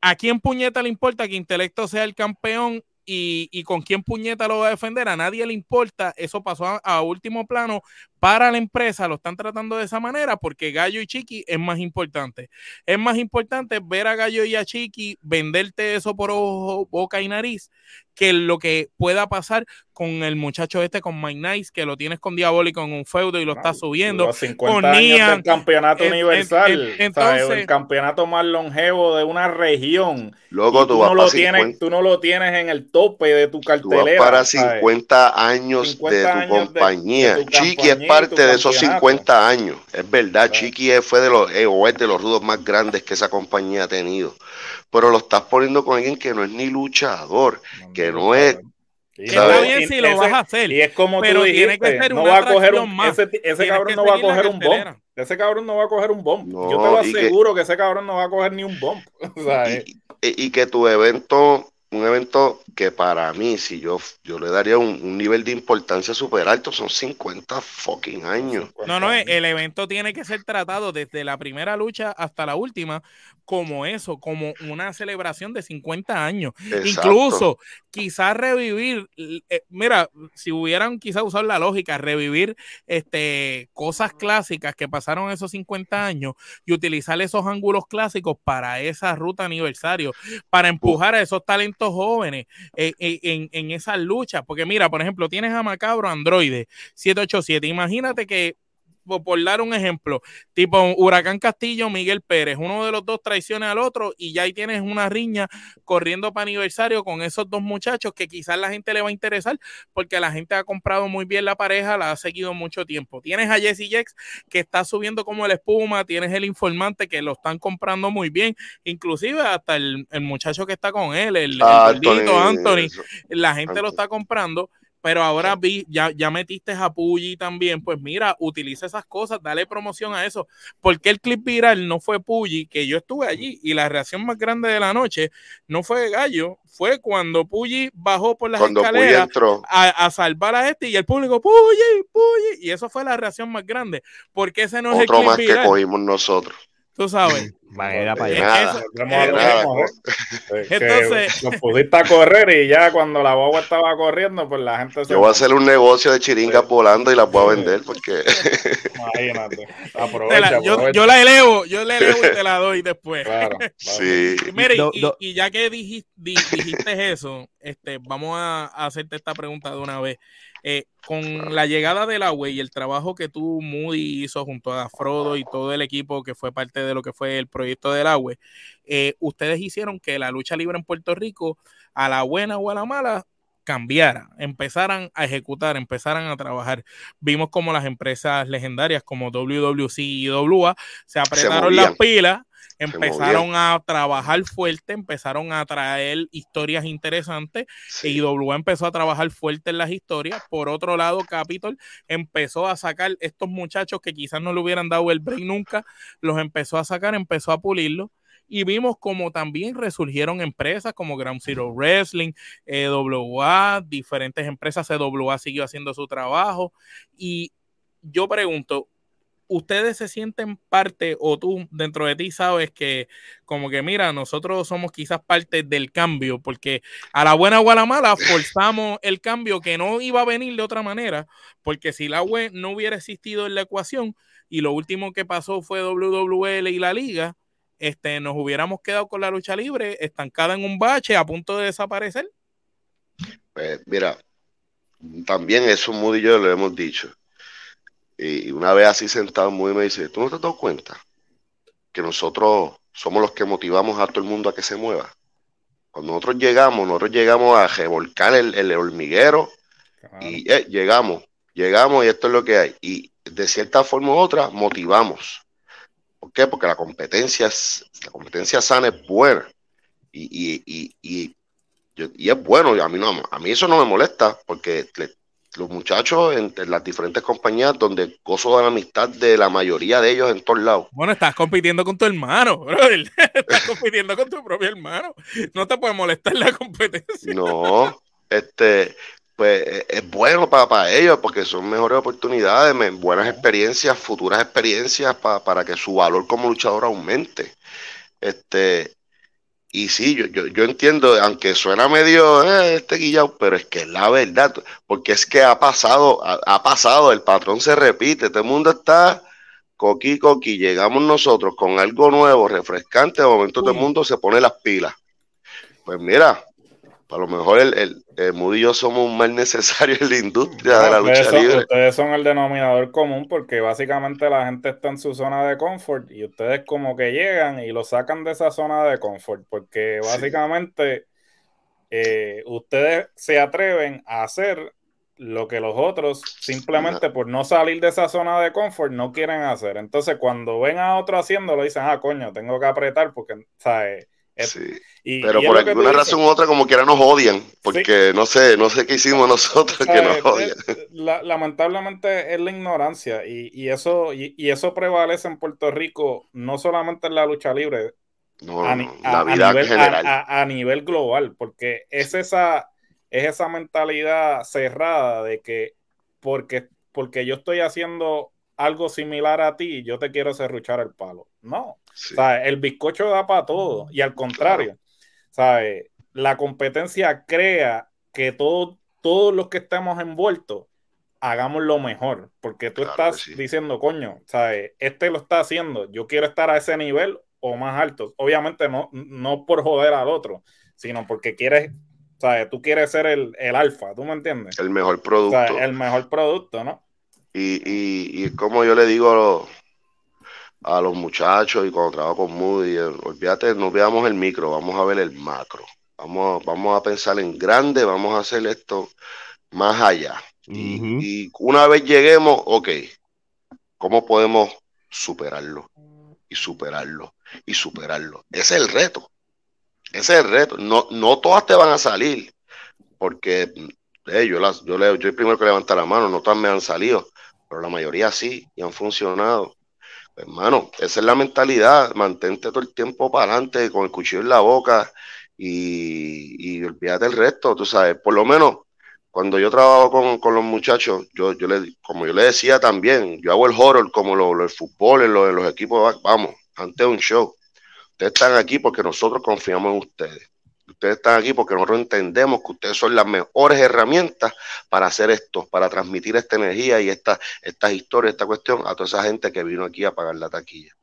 ¿a quién puñeta le importa que Intelecto sea el campeón y, y con quién puñeta lo va a defender? A nadie le importa. Eso pasó a, a último plano para la empresa. Lo están tratando de esa manera porque Gallo y Chiqui es más importante. Es más importante ver a Gallo y a Chiqui venderte eso por ojo, boca y nariz que lo que pueda pasar con el muchacho este, con Mike Nice, que lo tienes con Diabólico en un feudo y lo está subiendo. Los 50 con años del campeonato En- en- universal. en- el campeonato más longevo de una región. Luego tú tú, vas no para lo tienes, 50, tú no lo tienes en el tope de tu tú vas cartelera. para ¿sabes? 50 años 50 de tu años de- compañía. de tu Chiqui compañía parte de esos campeonato. 50 años. Es verdad, Claro. Chiqui es- fue de los, eh, o es de los rudos más grandes que esa compañía ha tenido. Pero lo estás poniendo con alguien que no es ni luchador. que no es- está bien si lo ese- vas a hacer. Y es como pero tú tiene que dijiste, ser no una va a coger atracción un, más. ese, cabrón que no va a coger un bomb. Ese cabrón no va a coger un bomb. No, Yo te lo que- aseguro que... ese cabrón no va a coger ni un bomb. O sea, eh, Y, y- y que tu evento un evento que para mí, si yo, yo le daría un, nivel de importancia super alto, son 50 fucking años. No, no, el evento tiene que ser tratado desde la primera lucha hasta la última como eso, como una celebración de 50 años. Incluso quizás revivir, eh, mira, si hubieran quizás usado la lógica, revivir este, cosas clásicas que pasaron esos 50 años y utilizar esos ángulos clásicos para esa ruta aniversario, para empujar a esos talentos jóvenes eh, eh, en, en esas luchas. Porque mira, por ejemplo, tienes a Macabro Androide 787. Imagínate que por dar un ejemplo, tipo Huracán Castillo, Miguel Pérez, uno de los dos traiciona al otro y ya ahí tienes una riña corriendo para aniversario con esos dos muchachos que quizás la gente le va a interesar porque la gente ha comprado muy bien la pareja, la ha seguido mucho tiempo. Tienes a Jesse Jex que está subiendo como la espuma, tienes el informante que lo están comprando muy bien, inclusive hasta el, muchacho que está con él, el, gordito Anthony, la gente lo está comprando pero ahora vi, ya, ya metiste a Puyi también, pues mira, utiliza esas cosas, dale promoción a eso. Porque el clip viral no fue Puyi, que yo estuve allí y la reacción más grande de la noche no fue Gallo, fue cuando Puyi bajó por las escaleras a, salvar a este y el público, Puyi, Puyi, y eso fue la reacción más grande. Porque ese no es el clip más que cogimos nosotros. Tú sabes. para allá. Entonces, nos pusiste a correr y ya cuando la boba estaba corriendo, pues la gente se. Yo voy a hacer un negocio de chiringas volando y las voy a vender porque. Imagínate. Aprovecha, Yo, yo, la elevo, yo la elevo y te la doy después. Claro, Sí. Mire, y, y, ya que dijiste, dijiste eso, este, vamos a hacerte esta pregunta de una vez. Eh, con la llegada del agua y el trabajo que tú, Moody, hizo junto a Frodo y todo el equipo que fue parte de lo que fue el proyecto del agua, eh, ustedes hicieron que la lucha libre en Puerto Rico, a la buena o a la mala, cambiara, empezaran a ejecutar, empezaran a trabajar. Vimos como las empresas legendarias como WWC y WA se apretaron las pilas empezaron a trabajar fuerte, empezaron a traer historias interesantes. Y W empezó a trabajar fuerte en las historias. Por otro lado, Capitol empezó a sacar estos muchachos que quizás no le hubieran dado el break nunca, los empezó a sacar, empezó a pulirlos. Y vimos como también resurgieron empresas como Ground Zero Wrestling, EWA, diferentes empresas, CWA siguió haciendo su trabajo. Y yo pregunto, ustedes se sienten parte o tú dentro de ti sabes que como que mira, nosotros somos quizás parte del cambio porque a la buena o a la mala forzamos el cambio que no iba a venir de otra manera porque si la web no hubiera existido en la ecuación y lo último que pasó fue WWL y la liga, este, nos hubiéramos quedado con la lucha libre estancada en un bache a punto de desaparecer. Pues mira, también eso Moody y yo lo hemos dicho y una vez así sentado muy me dice, ¿tú no te has dado cuenta que nosotros somos los que motivamos a todo el mundo a que se mueva? Cuando nosotros llegamos, nosotros llegamos a revolcar el, hormiguero y eh, llegamos, llegamos y esto es lo que hay. Y de cierta forma u otra motivamos. ¿Por qué? Porque la competencia, es, la competencia sana es buena. Y, y, y, y, y es bueno, a mí, no, a mí eso no me molesta, porque los muchachos en, las diferentes compañías donde gozo de la amistad de la mayoría de ellos en todos lados. Bueno, estás compitiendo con tu hermano, brother. Estás compitiendo con tu propio hermano. No te puede molestar la competencia. No, este, pues e, es bueno para, para ellos porque son mejores oportunidades, buenas experiencias, futuras experiencias para que su valor como luchador aumente. Este, y sí, yo, yo, yo entiendo, aunque suena medio eh, este guillado, pero es que es la verdad, porque es que ha pasado, ha, pasado, el patrón se repite, todo el mundo está coqui, coqui, llegamos nosotros con algo nuevo, refrescante, de momento todo el mundo se pone las pilas. Pues mira, a lo mejor el, el, el y yo somos un mal necesario en la industria de la lucha libre. Ustedes son el denominador común porque básicamente la gente está en su zona de confort y ustedes como que llegan y lo sacan de esa zona de confort porque básicamente eh, ustedes se atreven a hacer lo que los otros simplemente por no salir de esa zona de confort no quieren hacer. Entonces cuando ven a otro haciéndolo dicen, ah, coño, tengo que apretar porque, ¿sabes? Pero por alguna razón u otra como quiera nos odian, porque no sé, no sé qué hicimos nosotros que nos odian. lamentablemente es la ignorancia y, eso, y, eso prevalece en Puerto Rico, no solamente en la lucha libre, No, a, no, la a vida nivel, general. a- a- a nivel global, porque es esa, es esa mentalidad cerrada de que porque, porque yo estoy haciendo algo similar a ti, yo te quiero serruchar el palo. No, Sí. ¿sabes? El bizcocho da para todo y al contrario, ¿sabes? La competencia crea que todo- todos los que estemos envueltos hagamos lo mejor, porque tú Claro estás sí. diciendo, coño, ¿sabes? Este lo está haciendo, yo quiero estar a ese nivel o más alto. Obviamente no, no por joder al otro, sino porque quieres, ¿sabes? Tú quieres ser el, el alfa, ¿tú me entiendes? El mejor producto. el mejor producto, ¿no? Y, y, y como yo le digo a los, muchachos y cuando trabajo con Moody, olvídate, no veamos el micro, vamos a ver el macro. Vamos, a- vamos a pensar en grande, vamos a hacer esto más allá. Y una vez lleguemos, ok, ¿cómo podemos superarlo? Y superarlo, y superarlo. Ese es el reto. Ese es el reto. No, no todas te van a salir, porque eh, yo, las, yo, le, yo el primero que levanta la mano, no todas me han salido, pero la mayoría sí, y han funcionado. Hermano, esa es la mentalidad, mantente todo el tiempo para adelante con el cuchillo en la boca y, y olvídate el resto, tú sabes, por lo menos cuando yo trabajo con, con los muchachos, yo, yo le, como yo le decía también, yo hago el horror como lo, el fútbol en, en los equipos, vamos, antes de un show. Ustedes están aquí porque nosotros confiamos en ustedes. Ustedes están aquí porque nosotros entendemos que ustedes son las mejores herramientas para hacer esto, para transmitir esta energía y esta, estas historias, esta cuestión a toda esa gente que vino aquí a pagar la taquilla.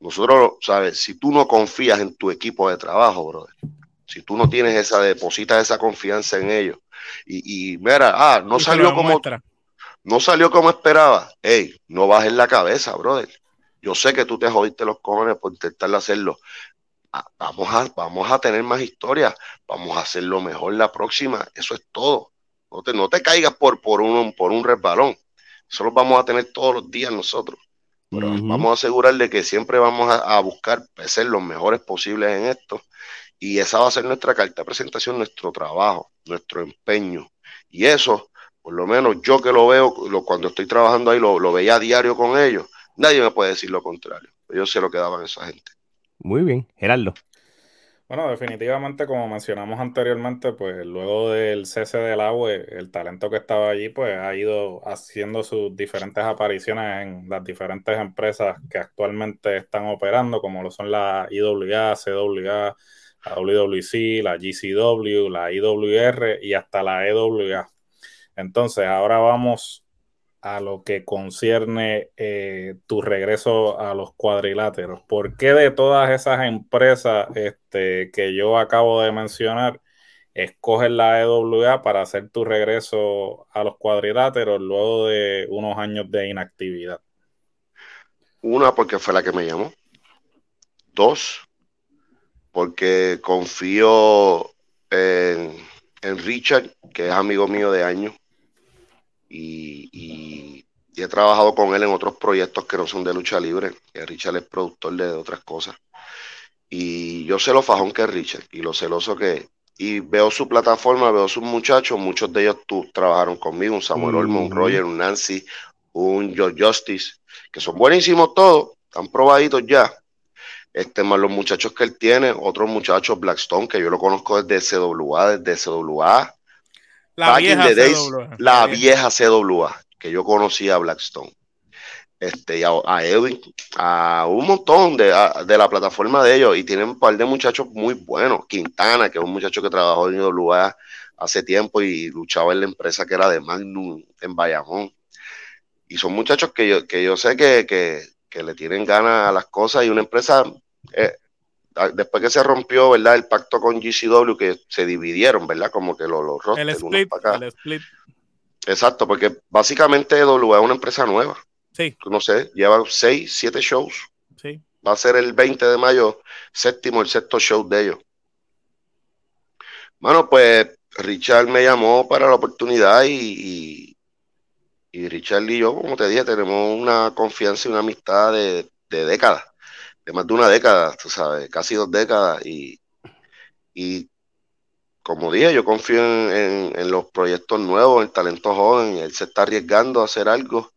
Nosotros, ¿sabes? Si tú no confías en tu equipo de trabajo, brother, si tú no tienes esa, depositas esa confianza en ellos, y, y mira, ah, no Y salió como, no salió como esperaba. Ey, no bajes la cabeza, brother. Yo sé que tú te jodiste los cojones por intentar hacerlo. Vamos a, vamos a tener más historias. Vamos a hacerlo mejor la próxima. Eso es todo. No te, no te caigas por, por, un, por un resbalón. Eso lo vamos a tener todos los días nosotros. Pero vamos a asegurar de que siempre vamos a, a buscar ser los mejores posibles en esto. Y esa va a ser nuestra carta de presentación, nuestro trabajo, nuestro empeño. Y eso, por lo menos yo que lo veo, lo, cuando estoy trabajando ahí, lo, lo veía a diario con ellos, nadie me puede decir lo contrario. Yo sé lo que daban esa gente. Muy bien, Gerardo. Bueno, definitivamente, como mencionamos anteriormente, pues luego del cese del agua, el talento que estaba allí, pues ha ido haciendo sus diferentes apariciones en las diferentes empresas que actualmente están operando, como lo son la IWA, CWA, la WWC, la GCW, la IWR y hasta la EWA. Entonces, ahora vamos a lo que concierne eh, tu regreso a los cuadriláteros. ¿Por qué de todas esas empresas este, que yo acabo de mencionar, escoges la EWA para hacer tu regreso a los cuadriláteros luego de unos años de inactividad? Una, porque fue la que me llamó. Dos, porque confío en, en Richard, que es amigo mío de años. Y, y- y he trabajado con él en otros proyectos que no son de lucha libre. que Richard es productor de otras cosas. Y yo sé lo fajón que es Richard y lo celoso que es. Y veo su plataforma, veo sus muchachos, muchos de ellos tú, trabajaron conmigo, un Samuel Olmo, un. Roger, un Nancy, un George Justice, que son buenísimos todos, están probaditos ya. Este, más los muchachos que él tiene, otros muchachos, Blackstone, que yo lo conozco desde CWA, desde CWA, La Back in vieja the days, CWA. la vieja CWA, que yo conocía a Blackstone. Este, y a, a Edwin, a un montón de, a- de la plataforma de ellos, y tienen un par de muchachos muy buenos. Quintana, que es un muchacho que trabajó en IWA hace tiempo y luchaba en la empresa que era de Magnum en Bayamón. Y son muchachos que yo, que yo sé que, que, que le tienen ganas a las cosas y una empresa, eh, después que se rompió, ¿verdad? El pacto con GCW, que se dividieron, ¿verdad? Como que los, los El rosters, unos split, para acá. el split. Exacto, porque básicamente W es una empresa nueva. Sí, No sé, lleva seis, siete shows. sí. Va a ser el 20 de mayo, séptimo, el sexto show de ellos. Bueno, pues Richard me llamó para la oportunidad y, y, y Richard y yo, como te dije, tenemos una confianza y una amistad de, de décadas, de más de una década, tú sabes, casi dos décadas. Y, y como dije, yo confío en, en- los proyectos nuevos, en el talento joven, él se está arriesgando a hacer algo.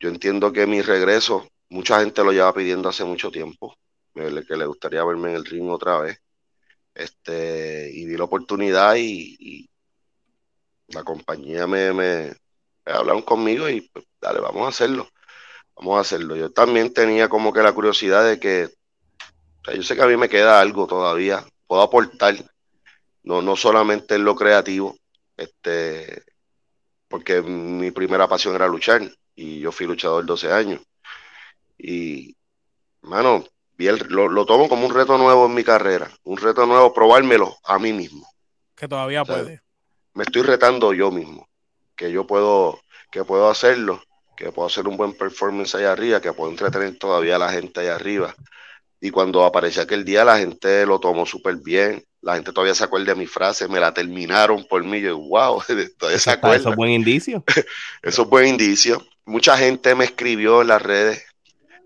Yo entiendo que mi regreso, mucha gente lo lleva pidiendo hace mucho tiempo. que le gustaría verme en el ring otra vez. Este, y vi la oportunidad y, la compañía me, me, hablaron conmigo y pues, dale, vamos a hacerlo. Vamos a hacerlo. Yo también tenía como que la curiosidad de que, yo sé que a mí me queda algo todavía, puedo aportar, no, no solamente en lo creativo, este, porque mi primera pasión era luchar y yo fui luchador 12 años. Y, mano, lo, tomo como un reto nuevo en mi carrera, un reto nuevo, probármelo a mí mismo. Que todavía puede. Me estoy retando yo mismo, que yo puedo, que puedo hacerlo, que puedo hacer un buen performance allá arriba, que puedo entretener todavía a la gente allá arriba. Y cuando aparece aquel día, la gente lo tomó súper bien. La gente todavía se acuerda de mi frase, me la terminaron por mí. Yo, wow, todavía se acuerda. Eso es buen indicio. Eso es buen indicio. Mucha gente me escribió en las redes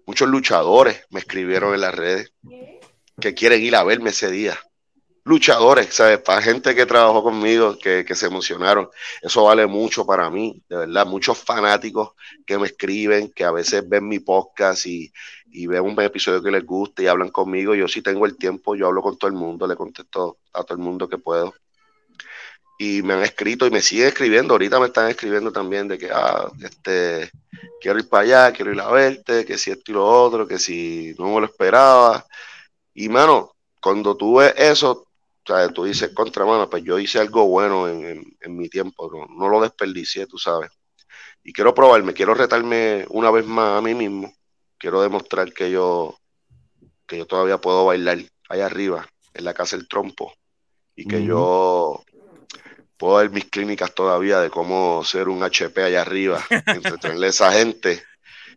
Muchos luchadores me escribieron en las redes que quieren ir a verme ese día. Luchadores, ¿sabes? Para gente que trabajó conmigo, que, se emocionaron. Eso vale mucho para mí, de verdad. Muchos fanáticos que me escriben, que a veces ven mi podcast y, y ven un episodio que les gusta y hablan conmigo. Yo sí tengo el tiempo, yo hablo con todo el mundo, le contesto a todo el mundo que puedo y me han escrito y me siguen escribiendo. Ahorita me están escribiendo también de que, ah, este, quiero ir para allá, quiero ir a verte, que si esto y lo otro, que si no me lo esperaba. Y, mano, cuando tú eso, o tú dices, contra, mano, pues yo hice algo bueno en, mi tiempo, no, lo desperdicié, tú sabes. Y quiero probarme, quiero retarme una vez más a mí mismo. Quiero demostrar que yo, que yo todavía puedo bailar allá arriba, en la casa del trompo. Y que yo puedo ver mis clínicas todavía de cómo ser un HP allá arriba, entretenerle a esa gente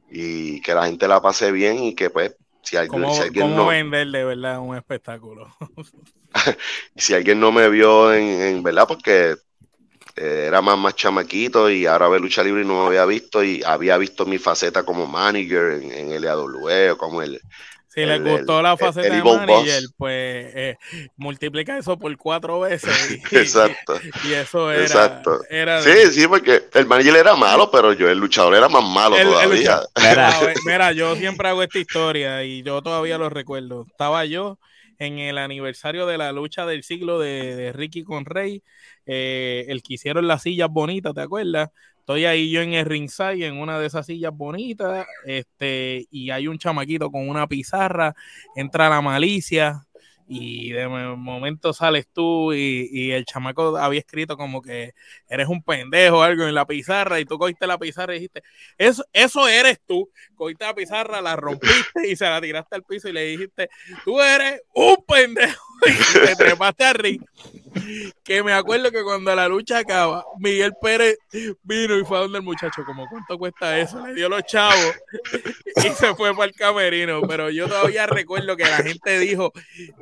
y que la gente la pase bien y que pues si alguien, ¿Cómo, si alguien no vender de verdad un espectáculo. Si alguien no me vio en, verdad porque eh, era más más chamaquito y ahora ve lucha libre y no me había visto y había visto mi faceta como manager en, en o como el si le gustó la faceta de manager, pues eh, multiplica eso por cuatro veces. Y, Exacto. Y, eso era, era Sí, sí, porque el manager era malo, pero yo, el luchador, era más malo todavía. mira, yo siempre hago esta historia y yo todavía lo recuerdo. Estaba yo en el aniversario de la lucha del siglo de, Ricky con Rey, eh, el que hicieron las sillas bonitas, ¿te acuerdas? Estoy ahí yo en el ringside, en una de esas sillas bonitas, este, y hay un chamaquito con una pizarra, entra la malicia, y de momento sales tú y, el chamaco había escrito como que eres un pendejo o algo en la pizarra y tú cogiste la pizarra y dijiste, eso, eso eres tú, cogiste la pizarra, la rompiste y se la tiraste al piso y le dijiste, tú eres un pendejo y te trepaste a ring que me acuerdo que cuando la lucha acaba, Miguel Pérez vino y fue a donde el muchacho, como cuánto cuesta eso, le dio los chavos y se fue para el camerino. Pero yo todavía recuerdo que la gente dijo,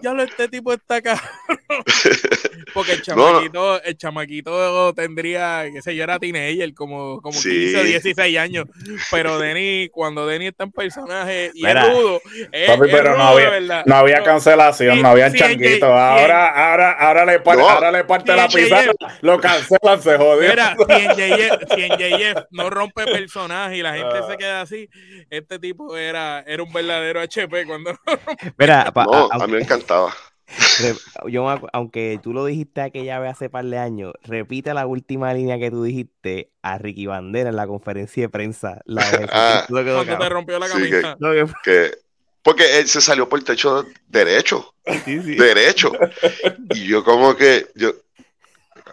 ya lo este tipo está acá. Porque el chamaquito, el chamaquito tendría, qué sé yo, era teenager, como, como 15 o 16 años. Pero Denny, cuando Denny está en personaje y es rudo, pero no, había, no había cancelación, no había changuito. Ahora, ahora, ahora le ahora le parte la pizarra, lo cancelan, se jodió. Mira, si en, JF, no rompe personaje y la gente se queda así, este tipo era, era un verdadero HP cuando Mira, a, mí me encantaba. Yo, aunque tú lo dijiste aquella vez hace par de años, repite la última línea que tú dijiste a Ricky Bandera en la conferencia de prensa. La ah, cuando te rompió la camisa. que, porque él se salió por el techo derecho. Derecho. Y yo como que, yo,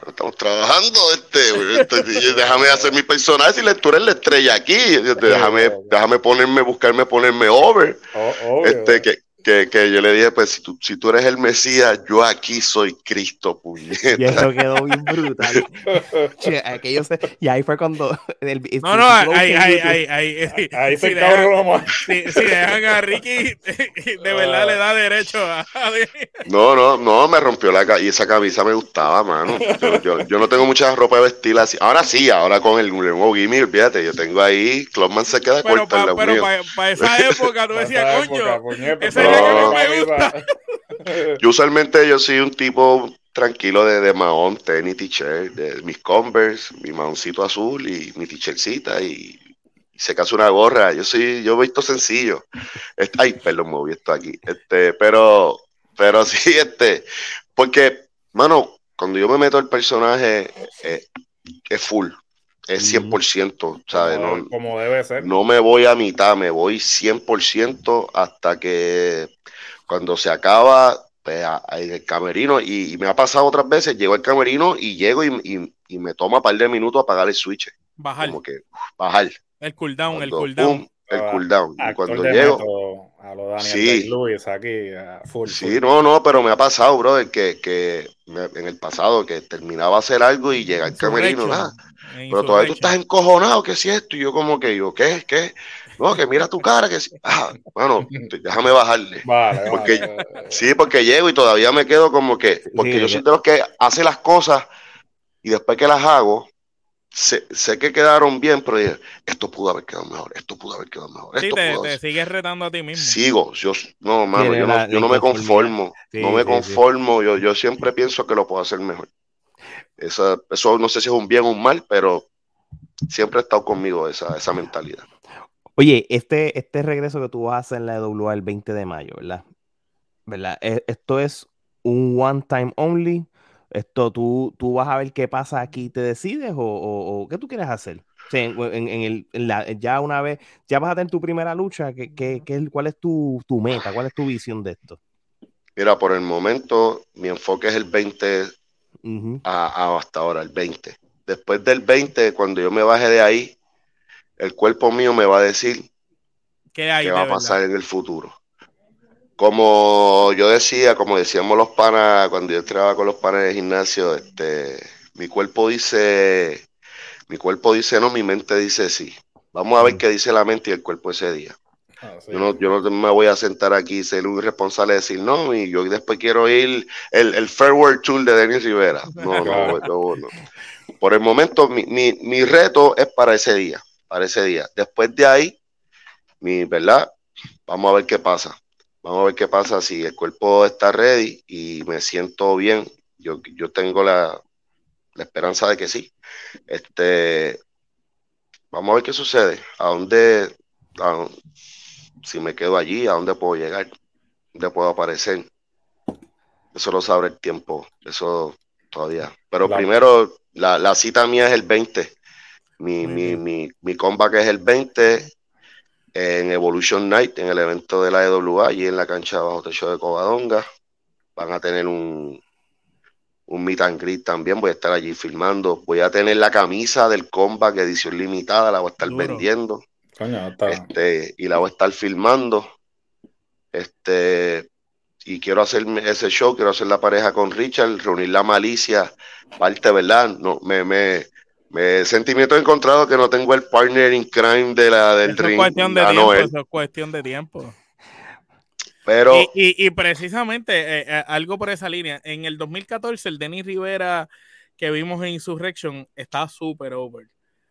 estamos trabajando, este, este déjame hacer mi personaje y tú eres la estrella aquí. Déjame, déjame ponerme, buscarme ponerme over. Oh, este, que, que, que, yo le dije, pues si tú, si tú eres el Mesías, yo aquí soy Cristo, puñeta. Y eso quedó bien brutal. aquello y ahí fue cuando... El, no, no, ahí, ahí, ahí, ahí, ahí se si, dejan, si, si, dejan a Ricky, de verdad le da derecho a... no, no, no, me rompió la y esa camisa me gustaba, mano. Yo, yo, yo, no tengo mucha ropa de vestir así. Ahora sí, ahora con el nuevo gimmick, fíjate, yo tengo ahí, Clubman se queda pero corto Pero para esa época tú decías, coño, ese yo usualmente yo soy un tipo tranquilo de, de mahón, tenis, t-shirt, de mis Converse, mi mahoncito azul y mi t-shirtcita y se casa una gorra. Yo soy, yo he visto sencillo. Este, ay, perdón, me he visto aquí. Este, pero, pero sí, este, porque, mano, cuando yo me meto el personaje, eh, es full, es 100%, ¿sabes? Como, no, como debe ser. no me voy a mitad, me voy 100% hasta que cuando se acaba pues, a- a- en el camerino, y, y me ha pasado otras veces, llego al camerino y llego y, y- y me toma un par de minutos apagar el switch, Bajar. como que uf, bajar. El cooldown, el cooldown. El cooldown. Y cuando llego, a lo Daniel Sí. Day-Lewis aquí, a full. Sí, full. no, no, pero me ha pasado, brother, que, que me- en el pasado que terminaba hacer algo y llega al camerino, En pero todavía tú estás encojonado, ¿qué es esto? Y yo como que, yo, ¿qué? ¿Qué? No, que mira tu cara, que. Ah, bueno, déjame bajarle. Vale, Porque- vale. Sí, porque llego y todavía me quedo como que, porque Sí, yo soy de los que hace las cosas y después que las hago, sé, sé que quedaron bien, pero dije, esto pudo haber quedado mejor, esto pudo haber quedado mejor, Sí, esto te, pudo te haber- sigues retando a ti mismo. Sigo, yo, no, mano, yo no, yo no me conformo, Sí, no me sí, sí. conformo, yo, yo siempre pienso que lo puedo hacer mejor. Esa, eso no sé si es un bien o un mal, pero siempre ha estado conmigo esa, esa mentalidad. Oye, este, este regreso que tú vas a hacer en la EWA el 20 de mayo, ¿verdad? ¿Verdad? E- Esto es un one time only. Esto tú, tú vas a ver qué pasa aquí y te decides o, o- o qué tú quieres hacer. O sea, en, en- en el, en la- ya una vez, ya vas a tener tu primera lucha, ¿qué, qué- qué es- ¿cuál es tu, tu meta? ¿Cuál es tu visión de esto? Mira, por el momento, mi enfoque es el 20 Ujú. a, a hasta ahora, el 20. Después del 20, cuando yo me baje de ahí, el cuerpo mío me va a decir ¿Qué hay qué de va a verdad? pasar en el futuro. Como yo decía, como decíamos los panas, cuando yo entraba con los panas de gimnasio, este, mi cuerpo dice, mi cuerpo dice no, mi mente dice sí. Vamos a ver qué dice la mente y el cuerpo ese día. Ah, sí. Yo no, yo no me voy a sentar aquí y ser un irresponsable y decir no, y yo después quiero ir el, el Fairward Tour de Denis Rivera. No, no, no, no. Por el momento, mi, mi, mi reto es para ese día, para ese día. Después de ahí, mi, ¿verdad? Vamos a ver qué pasa. Vamos a ver qué pasa si el cuerpo está ready y me siento bien. Yo, yo tengo la, la esperanza de que sí. Este, vamos a ver qué sucede. A dónde, a- si me quedo allí, a dónde puedo llegar, dónde puedo aparecer. Eso lo sabrá el tiempo. Eso todavía. Pero Claro. primero, la, la cita mía es el 20. Mi, mi, mi, mi comeback es el 20 en Evolution Night, en el evento de la EWA, allí en la cancha bajo techo de Covadonga. Van a tener un, un meet and greet también. Voy a estar allí filmando. Voy a tener la camisa del comeback edición limitada, la voy a estar Duro. vendiendo Coño, está. este, y la voy a estar filmando. Este, y quiero hacer ese show, quiero hacer la pareja con Richard, reunir la malicia, parte, ¿verdad? No, me, me, me sentimiento encontrado que no tengo el partner in crime de la del Eso es ring. cuestión de tiempo, eso es cuestión de tiempo. pero Y, y- y precisamente eh, eh, algo por esa línea. En el 2014, el Denis Rivera que vimos en Insurrection está súper over.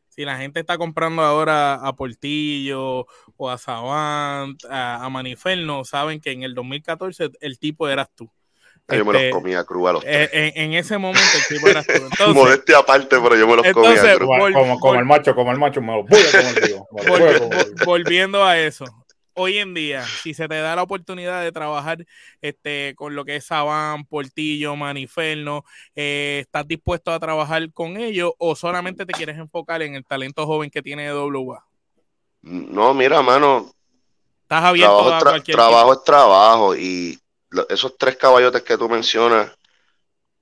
Si la gente está comprando ahora a Portillo o a Savant, a, a Maniferno, saben que en el 2014 el tipo eras tú. Yo me los Este, comía crudo a los eh, tres. en, en ese momento el tipo. Entonces, Modestia aparte, pero yo me los comía crudo. Como, vol- como, como vol- el macho, como el macho, me lo voy a comer, digo. Me lo voy a Vol- comer. vol- volviendo a eso, hoy en día, si se te da la oportunidad de trabajar este, con lo que es Saban, Portillo, Maniferno, eh, ¿estás dispuesto a trabajar con ellos o solamente te quieres enfocar en el talento joven que tiene WA? No, mira, mano, ¿Estás abierto trabajo, a cualquier trabajo es trabajo y esos tres caballotes que tú mencionas,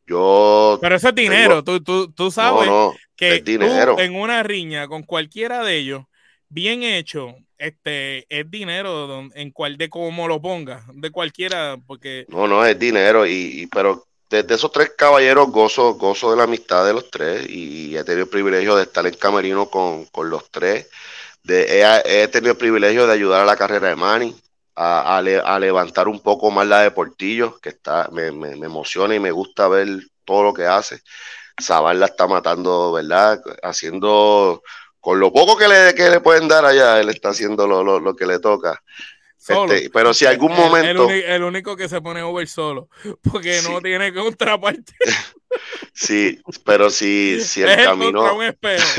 yo Pero eso es dinero, tú, tú, tú sabes no, no, que es dinero. tú en una riña con cualquiera de ellos, bien hecho, este es dinero en cual de cómo lo pongas, de cualquiera, porque No, no, es dinero, y, y- pero desde esos tres caballeros gozo, gozo de la amistad de los tres y, he tenido el privilegio de estar en camerino con, con los tres. De, he, he tenido el privilegio de ayudar a la carrera de Manny, a, a le- a levantar un poco más la de Portillo, que está, me, me- me emociona y me gusta ver todo lo que hace. Saban la está matando, ¿verdad? Haciendo, con lo poco que le, que le pueden dar allá, él está haciendo lo, lo- lo que le toca. Este, pero si algún momento. El, único que se pone over solo, porque no tiene contraparte. Sí, pero si, si el camino.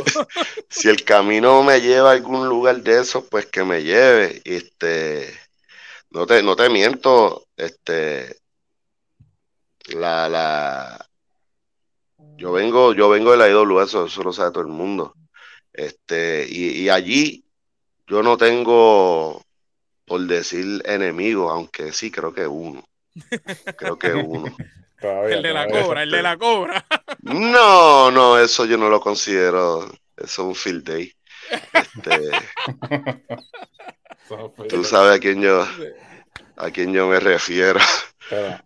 si el camino me lleva a algún lugar de eso, pues que me lleve. Este, no te, no te miento, este, la, la, yo vengo, yo vengo de la IWA, eso, eso lo sabe todo el mundo. Este, y, y allí yo no tengo por decir enemigo, aunque sí creo que uno. Creo que uno. el de la cobra, el de la cobra. No, no, eso yo no lo considero. Eso es un field day. Este, tú sabes a quién yo a quién yo me refiero.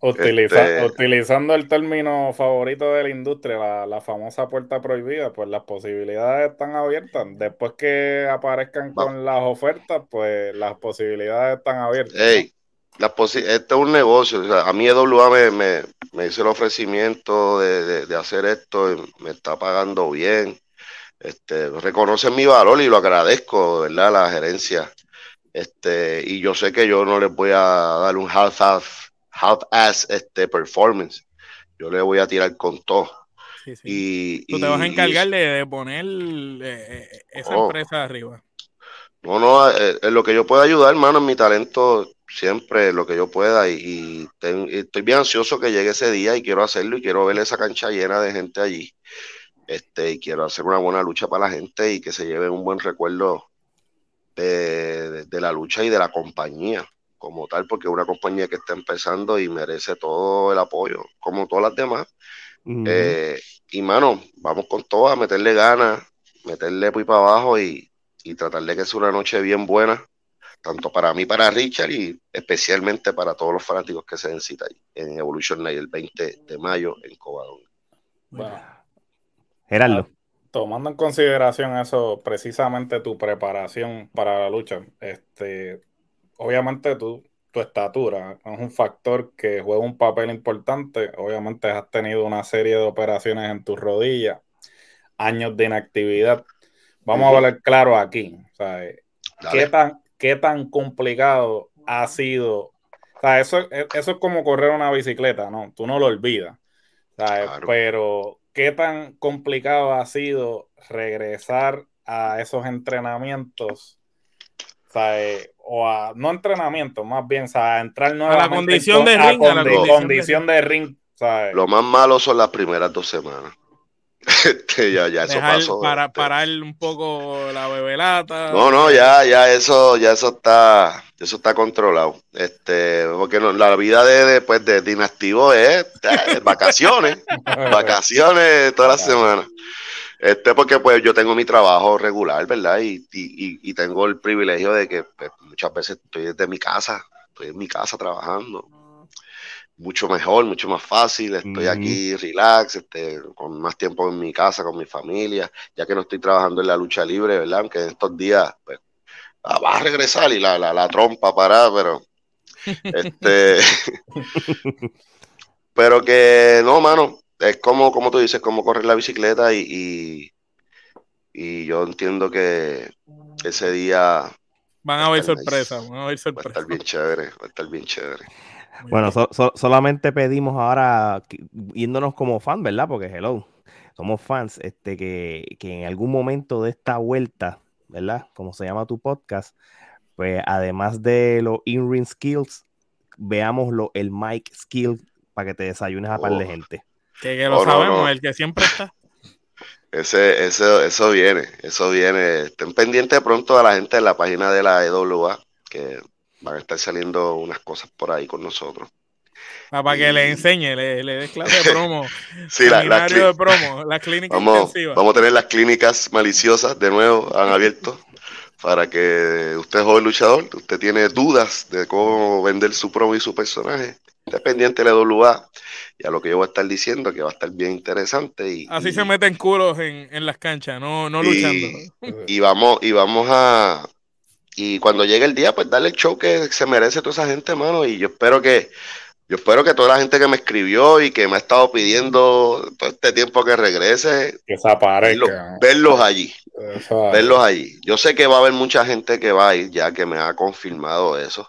Este, utilizando el término favorito de la industria, la, famosa puerta prohibida, pues las posibilidades están abiertas. Después que aparezcan con las ofertas, pues las posibilidades están abiertas. Hey, este es un negocio. a mí EWA me, me, me, hizo el ofrecimiento de, hacer esto, y me está pagando bien. Este, reconocen mi valor y lo agradezco, ¿verdad? La gerencia. Este, y yo sé que yo no les voy a dar un half-half half-ass este, performance. Yo le voy a tirar con todo. Y, Tú te vas a encargar de, poner eh, eh, esa oh. empresa arriba. No, no, eh, en lo que yo pueda ayudar, hermano, en mi talento, siempre lo que yo pueda. Y, estoy bien ansioso que llegue ese día y quiero hacerlo y quiero ver esa cancha llena de gente allí. Este, y quiero hacer una buena lucha para la gente y que se lleve un buen recuerdo de la lucha y de la compañía como tal, porque es una compañía que está empezando y merece todo el apoyo, como todas las demás. Eh, y mano, vamos con todo a meterle ganas, meterle muy para abajo y, y tratar de que sea una noche bien buena, tanto para mí, para Richard y especialmente para todos los fanáticos que se den cita ahí en Evolution Night el 20 de mayo en Cobadón. Bueno, Gerardo. Tomando en consideración eso, precisamente tu preparación para la lucha, este, obviamente tú, tu estatura es un factor que juega un papel importante. Obviamente has tenido una serie de operaciones en tus rodillas, años de inactividad. Vamos a hablar claro aquí. ¿qué, tan, ¿Qué tan complicado ha sido? eso, eso es como correr una bicicleta, ¿no? Tú no lo olvidas. Pero, ¿qué tan complicado ha sido regresar a esos entrenamientos? o a no entrenamiento, más bien a entrar nuevamente a la condición de ring, a, la condición, de ring. Lo más malo son las primeras dos semanas. Este, ya, ya eso pasó. Para este. parar un poco la bebelata. No, no, ya, ya eso, ya eso está, eso está controlado. Este, porque la vida de después de, de, inactivo es vacaciones, vacaciones toda la semana. Este, porque pues yo tengo mi trabajo regular, ¿verdad? Y, y, y tengo el privilegio de que pues, muchas veces estoy desde mi casa, estoy en mi casa trabajando. Mucho mejor, mucho más fácil, estoy aquí relax, este, con más tiempo en mi casa, con mi familia, ya que no estoy trabajando en la lucha libre, ¿verdad? Aunque en estos días, pues, va a regresar y la, la, la trompa para, pero, este, pero que no, mano, es como, como tú dices, como correr la bicicleta y, y, yo entiendo que ese día... Van a haber sorpresas, van a haber sorpresas. Va a estar bien chévere, va a estar bien chévere. Bueno, solamente pedimos ahora, yéndonos como fan, ¿verdad? Porque hello, somos fans, este, que, que en algún momento de esta vuelta, ¿verdad? Como se llama tu podcast, pues además de los in-ring skills, veamos lo, el mic skill para que te desayunes a par de gente. Que, lo sabemos, el que siempre está. Ese, eso, eso viene, eso viene. Estén pendientes pronto a la gente de la página de la EWA, que van a estar saliendo unas cosas por ahí con nosotros. Ah, para que le enseñe, le, le des clase de promo. sí, la, de promo, las clínicas vamos, Vamos a tener las clínicas maliciosas de nuevo, han abierto, para que usted, joven luchador, usted tiene dudas de cómo vender su promo y su personaje, esté pendiente de la EWA y a lo que yo voy a estar diciendo, que va a estar bien interesante. Y, Así se meten culos en, en las canchas, no, no luchando. Y vamos, y vamos a, y cuando llegue el día, pues darle el show que se merece toda esa gente, mano, y yo espero que, yo espero que toda la gente que me escribió y que me ha estado pidiendo todo este tiempo que regrese, que se aparezca. verlos allí, verlos allí. Yo sé que va a haber mucha gente que va a ir ya que me ha confirmado eso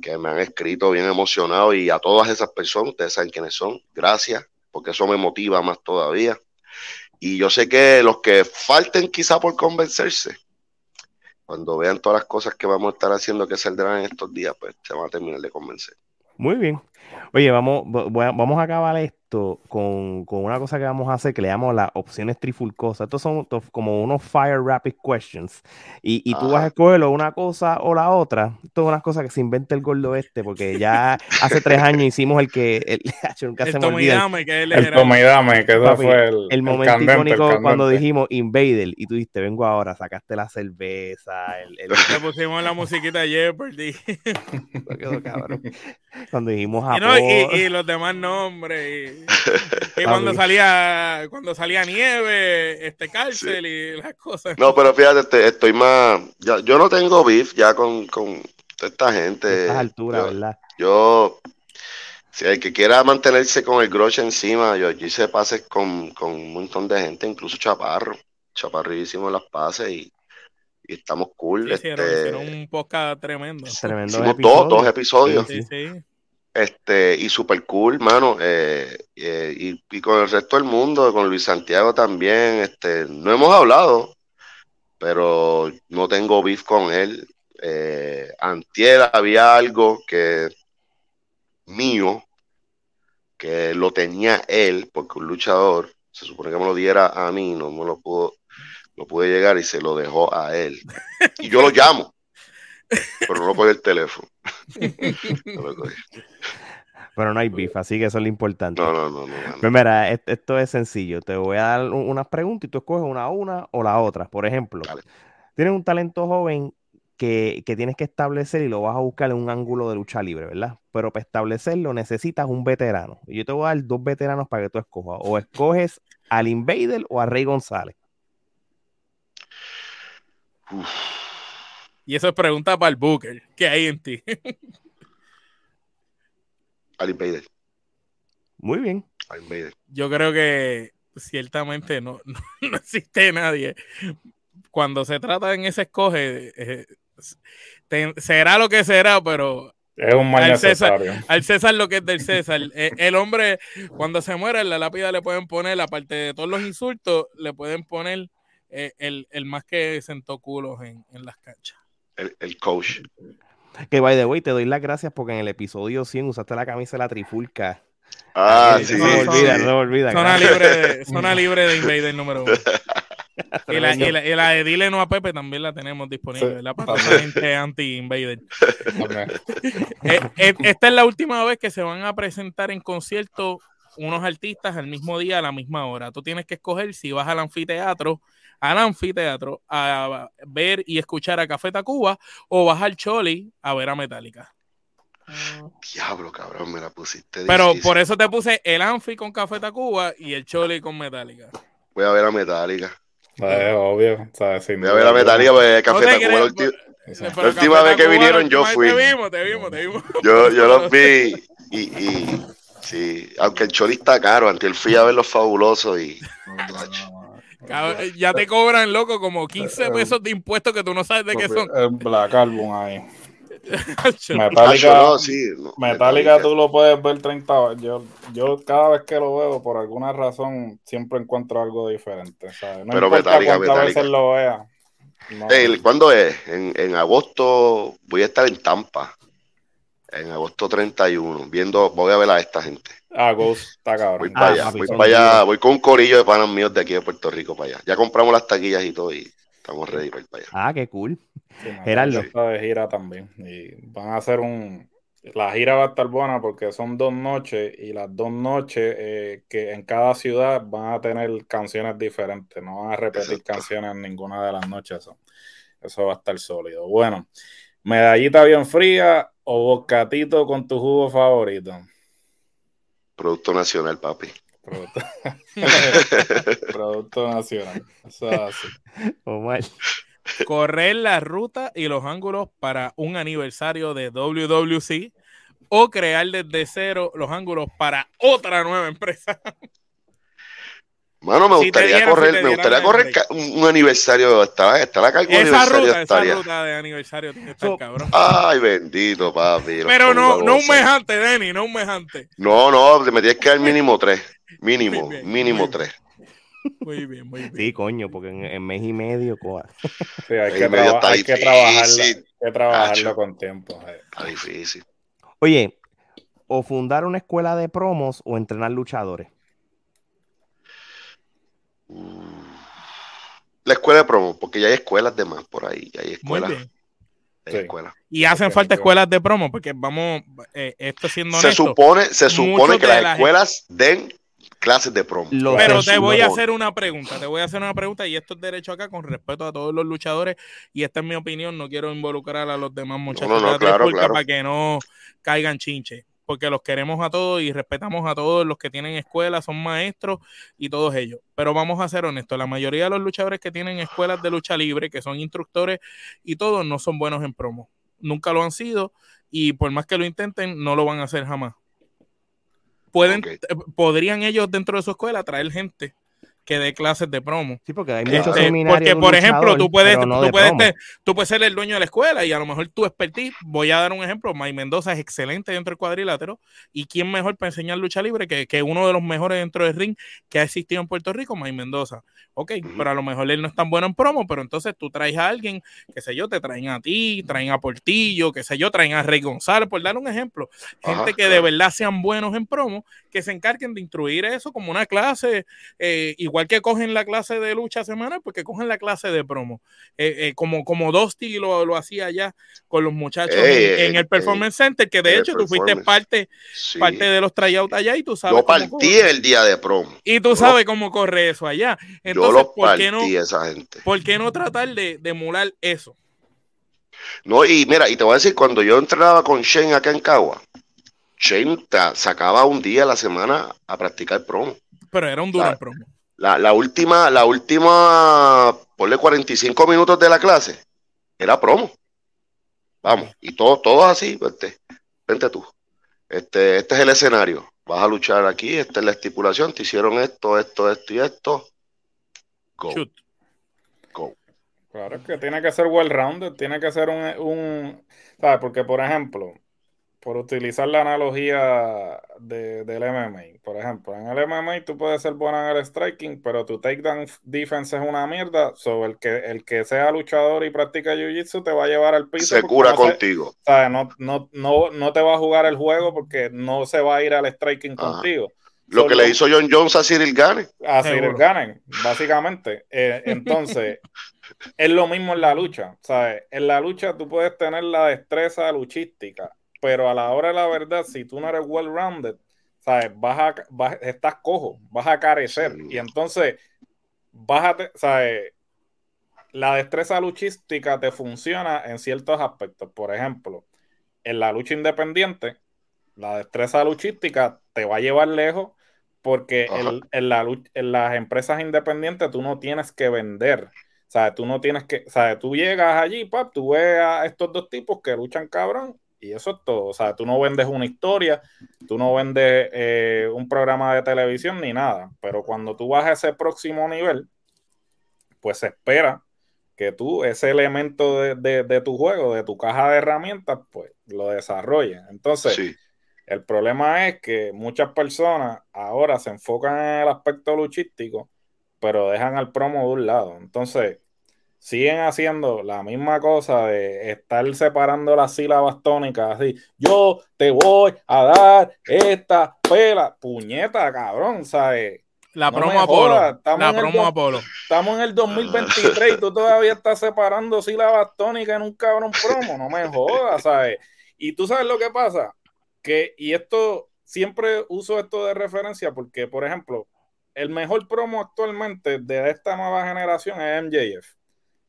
que me han escrito bien emocionado y a todas esas personas, ustedes saben quiénes son, gracias, porque eso me motiva más todavía. Y yo sé que los que falten quizá por convencerse, cuando vean todas las cosas que vamos a estar haciendo que saldrán en estos días, pues se van a terminar de convencer. Muy bien. Oye, vamos, vamos a acabar esto con, una cosa que vamos a hacer que le llamamos las opciones trifulcosas. Estos son como unos fire rapid questions. Y, tú vas a escogerlo una cosa o la otra. Esto es una cosa que se inventa el gordo este, porque ya hace tres años hicimos el que. El, nunca el se me olvida. que el, el Tomidame, que eso fue el. El momento icónico cuando dijimos Invader y tú dijiste, vengo ahora, sacaste la cerveza. El, Le pusimos la musiquita de Jeopardy. Cuando dijimos y, y, los demás nombres. Y, cuando salía cuando salía nieve, este cárcel y las cosas. No, pero fíjate, este, estoy más. yo no tengo beef ya con, con esta gente. A estas alturas, ¿verdad? Yo. Si el que quiera mantenerse con el groche encima, yo, hice pases con, con, un montón de gente, incluso Chaparro. Hicimos las pases y, y estamos cool. hicieron, este, un podcast tremendo. tremendo hicimos dos, dos episodios. Sí, sí. Este, y super cool, mano. Eh, eh, y, con el resto del mundo, con Luis Santiago también. Este, no hemos hablado, pero no tengo beef con él. Eh, antier había algo que mío, que lo tenía él, porque un luchador se supone que me lo diera a mí, no me lo pudo, no pude llegar y se lo dejó a él. Y yo lo llamo, pero no lo coge el teléfono. Pero no hay beef, así que eso es lo importante. No, no, no. no, pues mira, esto es sencillo. Te voy a dar unas preguntas y tú escoges una una o la otra. Por ejemplo, tienes un talento joven que, tienes que establecer y lo vas a buscar en un ángulo de lucha libre, ¿verdad? Pero para establecerlo necesitas un veterano. Y yo te voy a dar dos veteranos para que tú escojas. O escoges al Invader o a Rey González. Y eso es pregunta para el Booker. ¿Qué hay en ti? Al Invader. Muy bien. Al Invader. Yo creo que ciertamente no, no, existe nadie. Cuando se trata en ese escoge, eh, será lo que será, pero es un mal al César, al César lo que es del César. Eh, el, hombre, cuando se muere, en la lápida le pueden poner, aparte de todos los insultos, le pueden poner eh, el, más que sentó culos en, en las canchas el, coach. Que by the way, te doy las gracias porque en el episodio 100 usaste la camisa de la trifulca. Ah, sí. No me olvida, no me olvida. Zona libre, de, zona libre de Invader número uno. y, la, y, la, de Dile No a Pepe también la tenemos disponible, la Para la gente anti-Invader. Eh, eh, esta es la última vez que se van a presentar en concierto unos artistas al mismo día, a la misma hora. Tú tienes que escoger si vas al anfiteatro al anfiteatro a ver y escuchar a Café Tacuba o vas al Choli a ver a Metallica. Diablo, cabrón, me la pusiste. Pero por eso te puse el Anfi con Café Tacuba y el Choli con Metallica. Voy a ver a Metallica. Es obvio. ¿sabes? Voy a ver a Metallica porque Café Tacuba. la, última vez que vinieron yo fui. Te vimos, te vimos, te vimos. Yo, yo los vi y, y sí, aunque el Choli está caro, antes fui a ver los fabulosos y. Ya te cobran, loco, como 15 eh, pesos de impuestos que tú no sabes de qué son. El Black Album ahí. Metallica, Metallica tú lo puedes ver 30 yo, yo cada vez que lo veo por alguna razón siempre encuentro algo diferente ¿sabes? no pero Metallica, Metallica. veces lo vea ¿cuándo es? En, en, agosto voy a estar en Tampa en agosto 31 viendo voy a ver a esta gente Ah, Ghost está cabrón. Voy para allá, voy para allá, voy con un corillo de panas míos de aquí de Puerto Rico para allá. Ya compramos las taquillas y todo y estamos ready para ir para allá. Ah, qué cool. Gerardo. de gira también. Y van a hacer un. La gira va a estar buena porque son dos noches y las dos noches eh, que en cada ciudad van a tener canciones diferentes. No van a repetir canciones en ninguna de las noches. Eso, eso va a estar sólido. Bueno, medallita bien fría o bocatito con tu jugo favorito. Producto nacional, papi. Producto, nacional. Correr la ruta y los ángulos para un aniversario de WWC o crear desde cero los ángulos para otra nueva empresa. Mano, me Si gustaría dieran, si correr, te me gustaría correr un, un aniversario, está, está la carga Esa aniversario ruta, esa ruta de aniversario So- cabrón. Ay, bendito, papi. Pero no, no un mes antes, Denny, no un mes antes. No, no, me tienes que dar mínimo tres. Mínimo, bien, mínimo muy tres. Muy bien, muy bien. Sí, coño, porque en, en mes y medio, co- Sí, hay, que, medio traba- está hay que trabajarlo, hay que trabajarlo con tiempo. eh. Está difícil. Oye, o fundar una escuela de promos o entrenar luchadores. La escuela de promo, porque ya hay escuelas de más por ahí. Ya hay escuelas. bien. hay Sí. escuelas. Y hacen falta escuelas de promo, porque vamos, eh, esto siendo Se honesto. supone, se supone que las la escuelas den clases de promo. Lo Pero se te voy a hacer una pregunta, te voy a hacer una pregunta y esto es derecho acá con respeto a todos los luchadores y esta es mi opinión, no quiero involucrar a los demás muchachos no, no, de la claro, claro. para que no caigan chinche, porque los queremos a todos y respetamos a todos los que tienen escuelas, son maestros y todos ellos. Pero vamos a ser honestos, la mayoría de los luchadores que tienen escuelas de lucha libre, que son instructores y todos no son buenos en promo. Nunca lo han sido y por más que lo intenten, no lo van a hacer jamás. Pueden, eh, podrían ellos dentro de su escuela traer gente que dé clases de promo. Sí, porque hay Este, muchos seminarios. porque, por ejemplo, tú puedes, no tú, de puedes te- tú puedes ser el dueño de la escuela y a lo mejor tu expertise, voy a dar un ejemplo, Mike Mendoza es excelente dentro del cuadrilátero y quién mejor para enseñar lucha libre que, que uno de los mejores dentro del ring que ha existido en Puerto Rico, Mike Mendoza. Ok, pero a lo mejor él no es tan bueno en promo, pero entonces tú traes a alguien, qué sé yo, te traen a ti, traen a Portillo, qué sé yo, traen a Rey González, por dar un ejemplo. Gente Ajá, que de verdad sean buenos en promo, que se encarguen de instruir eso como una clase, eh, igual que cogen la clase de lucha semanal, porque cogen la clase de promo. Eh, eh, como, como Dosti lo, lo hacía allá con los muchachos Ey, en, el Performance Center, que de hecho tú fuiste parte, Sí. parte de los tryouts allá y tú sabes. Yo partí el día de promo. Y tú yo sabes cómo corre eso allá. Yo Entonces, lo ¿por partí qué no? esa gente. ¿Por qué no tratar de, de emular eso? No, y mira, y te voy a decir, cuando yo entrenaba con Shane acá en Cagua, Shane sacaba un día a la semana a practicar promo. Pero era un duro promo. La, la última, la última, ponle 45 minutos de la clase, era promo. Vamos, y todos, todos así, vente, vente tú. Este, este es el escenario. Vas a luchar aquí, esta es la estipulación, te hicieron esto, esto, esto y esto. Go, Shoot. go. Claro, es que tiene que ser well-rounded, tiene que ser un, un, ¿sabes? Porque, por ejemplo, por utilizar la analogía de, del MMA, por ejemplo, en el MMA tú puedes ser bueno en el striking, pero tu takedown defense es una mierda, so el que, el que sea luchador y practica jiu-jitsu te va a llevar al piso. Se cura no se- contigo. ¿sabes? No, no, no, no te va a jugar el juego porque no se va a ir al striking Ajá. contigo. Lo que le hizo John Jones a Cyril Gane. a. Cyril Ganen, básicamente. Eh, entonces, es lo mismo en la lucha, ¿sabes? En la lucha tú puedes tener la destreza luchística, pero a la hora de la verdad, si tú no eres well-rounded, ¿sabes? Vas a, vas- estás cojo, vas a carecer. Sí. Y entonces, bájate, ¿sabes? La destreza luchística te funciona en ciertos aspectos. Por ejemplo, en la lucha independiente, la destreza luchística te va a llevar lejos porque en, la en las empresas independientes tú no tienes que vender. O sea, tú no tienes que, o sea, tú llegas allí, pap, tú ves a estos dos tipos que luchan cabrón y eso es todo. O sea, tú no vendes una historia, tú no vendes eh, un programa de televisión ni nada. Pero cuando tú vas a ese próximo nivel, pues se espera que tú ese elemento de, de- de tu juego, de tu caja de herramientas, pues lo desarrolles. Entonces, Sí. el problema es que muchas personas ahora se enfocan en el aspecto luchístico, pero dejan al promo de un lado. Entonces, siguen haciendo la misma cosa de estar separando las sílabas tónicas así. Yo te voy a dar esta pela. Puñeta, cabrón, ¿sabes? La No promo Apolo. estamos La promo Apolo. Estamos en el 2023 y tú todavía estás separando sílabas tónicas en un cabrón promo. No me jodas, ¿sabes? Y tú sabes lo que pasa. Que, y esto, siempre uso esto de referencia porque, por ejemplo, el mejor promo actualmente de esta nueva generación es MJF.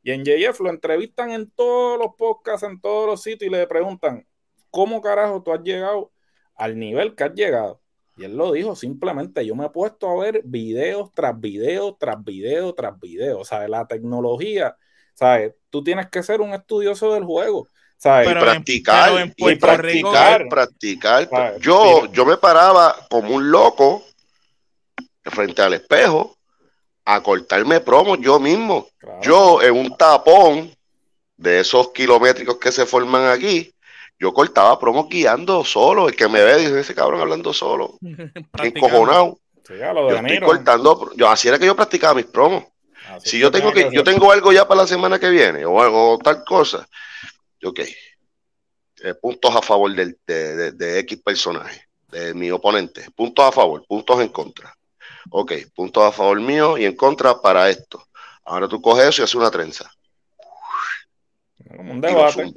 Y en MJF lo entrevistan en todos los podcasts, en todos los sitios y le preguntan, ¿cómo carajo tú has llegado al nivel que has llegado? Y él lo dijo, simplemente yo me he puesto a ver videos tras videos, tras videos, tras videos. ¿Sabes? La tecnología, ¿sabes? Tú tienes que ser un estudioso del juego. ¿Sabes? Y en- practicar, pero en y Puerto Rico- practicar, practicar. Yo, yo me paraba como un loco frente al espejo a cortarme promos yo mismo. Yo en un tapón de esos kilométricos que se forman aquí, yo cortaba promos guiando solo. El que me ve dice, ese cabrón hablando solo. Encojonado. yo estoy cortando. Yo, así era que yo practicaba mis promos. si yo tengo que, yo tengo algo ya para la semana que viene o algo tal cosa, ok. Eh, puntos a favor de, de, X personaje, de mi oponente. Puntos a favor, puntos en contra. Ok, puntos a favor mío y en contra para esto. Ahora tú coges eso y haces una trenza. Un debate.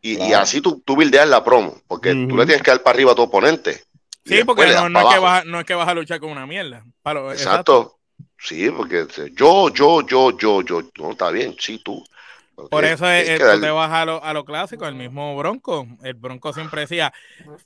Y, así tú, tú buildeas la promo, porque tú le tienes que dar para arriba a tu oponente. Sí, porque no, es que vas, no, es que vas, a luchar con una mierda. exacto. Sí, porque yo, yo, yo, yo, yo, no, está bien, sí, tú. Por eso es, tú te vas a lo, a lo clásico, el mismo Bronco. El Bronco siempre decía,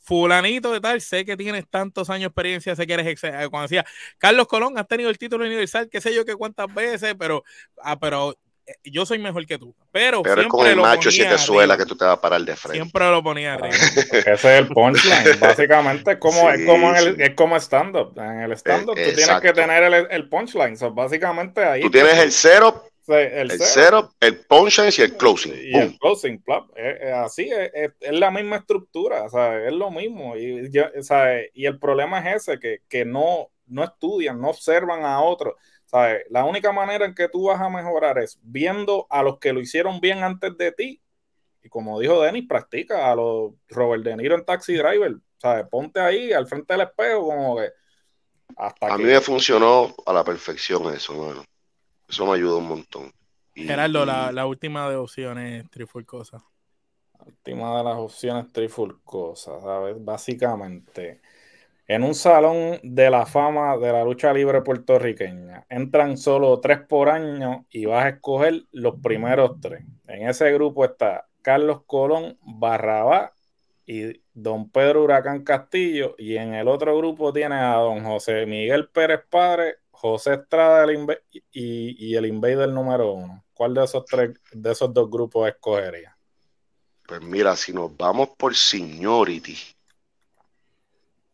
fulanito de tal, sé que tienes tantos años de experiencia, sé que eres... Cuando decía, Carlos Colón, has tenido el título universal, qué sé yo qué cuántas veces, pero, ah, pero eh, yo soy mejor que tú. Pero, pero es con el macho siete suela que tú te vas a parar de frente. Siempre lo ponía arriba. Ese es el punchline. Básicamente es como, es como, el, es como stand-up. En el stand-up tú tienes que tener el, el punchline. básicamente ahí. Tú tienes el cero el, cero, el punchline y el closing. Y el closing, así es, es, la misma estructura, es lo mismo. Y, y el problema es ese, que, que no, no estudian, no observan a otros. La única manera en que tú vas a mejorar es viendo a los que lo hicieron bien antes de ti. Y como dijo Denis, practica a los Robert De Niro en Taxi Driver. ¿sabes? Ponte ahí al frente del espejo como que... Hasta a mí me funcionó a la perfección eso, bueno. Eso me ayudó un montón. Gerardo, La, última de opciones trifulcosa. La última de las opciones trifulcosas, ¿sabes? Básicamente, en un salón de la fama de la lucha libre puertorriqueña, entran solo tres por año y vas a escoger los primeros tres. En ese grupo está Carlos Colón, Barrabá y Don Pedro Huracán Castillo. Y en el otro grupo tiene a Don José Miguel Pérez Padre, José Estrada y, y, el Invader número uno. ¿Cuál de esos tres, de esos dos grupos escogería? Pues mira, si nos vamos por seniority,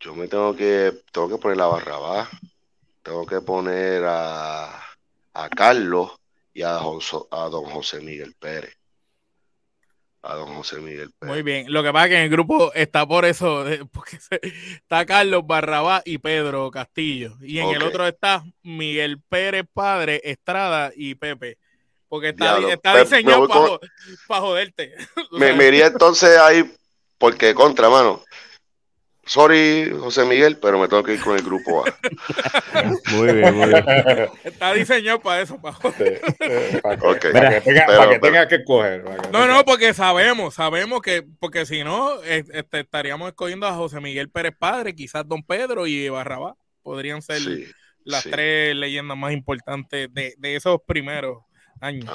yo me tengo que, tengo que poner a Barrabás, tengo que poner a, a Carlos y a, a don José Miguel Pérez. A don José Miguel Pérez. Muy bien. Lo que pasa es que en el grupo está por eso, porque está Carlos Barrabás y Pedro Castillo. Y en el otro está Miguel Pérez Padre, Estrada y Pepe. Porque está, está diseñado para joderte. Me, me iría entonces ahí, porque contra, mano Sorry, José Miguel, pero me tengo que ir con el grupo A. muy bien, muy bien. Está diseñado para eso, para, para, que, tenga, que coger. no, no, porque sabemos, sabemos que, porque si no, este, estaríamos escogiendo a José Miguel Pérez Padre, quizás Don Pedro y Barrabá. Podrían ser las tres leyendas más importantes de, de esos primeros años.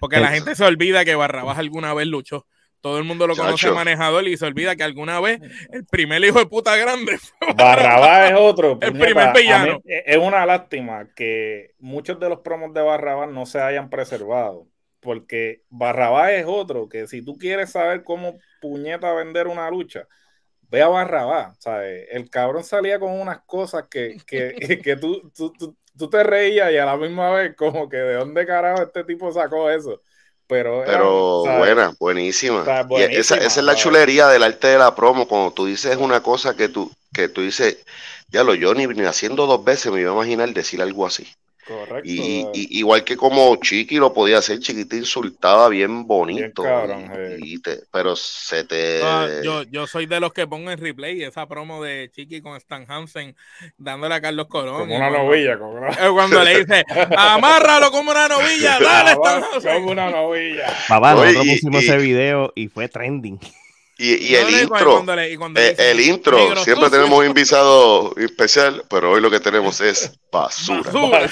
Porque la gente se olvida que Barrabás alguna vez luchó. Todo el mundo lo conoce manejador y se olvida que alguna vez el primer hijo de puta grande fue Barrabás es otro. El primer villano. Es una lástima que muchos de los promos de Barrabás no se hayan preservado. Porque Barrabás es otro que si tú quieres saber cómo puñeta vender una lucha, ve a Barrabás. ¿sabes? El cabrón salía con unas cosas que, que, que tú, tú, tú, tú te reías y a la misma vez como que de dónde carajo este tipo sacó eso pero, pero buena, buenísima. esa, es la chulería del arte de la promo, cuando tú dices una cosa que tú, que tú dices, ya lo yo ni, ni haciendo dos veces me iba a imaginar decir algo así. Correcto. Y, igual que como Chiqui lo podía hacer, Chiqui te insultaba bien bonito. pero se te. Ah, yo, yo soy de los que pongo en replay esa promo de Chiqui con Stan Hansen dándole a Carlos Colón. Como una novilla. Como una... Cuando le dice, amárralo como una novilla, dale, Stan Hansen. Como una novilla. Papá, nosotros pusimos ese video y fue trending. Y, el intro, eh, el intro, siempre tenemos un invitado especial, pero hoy lo que tenemos es basura.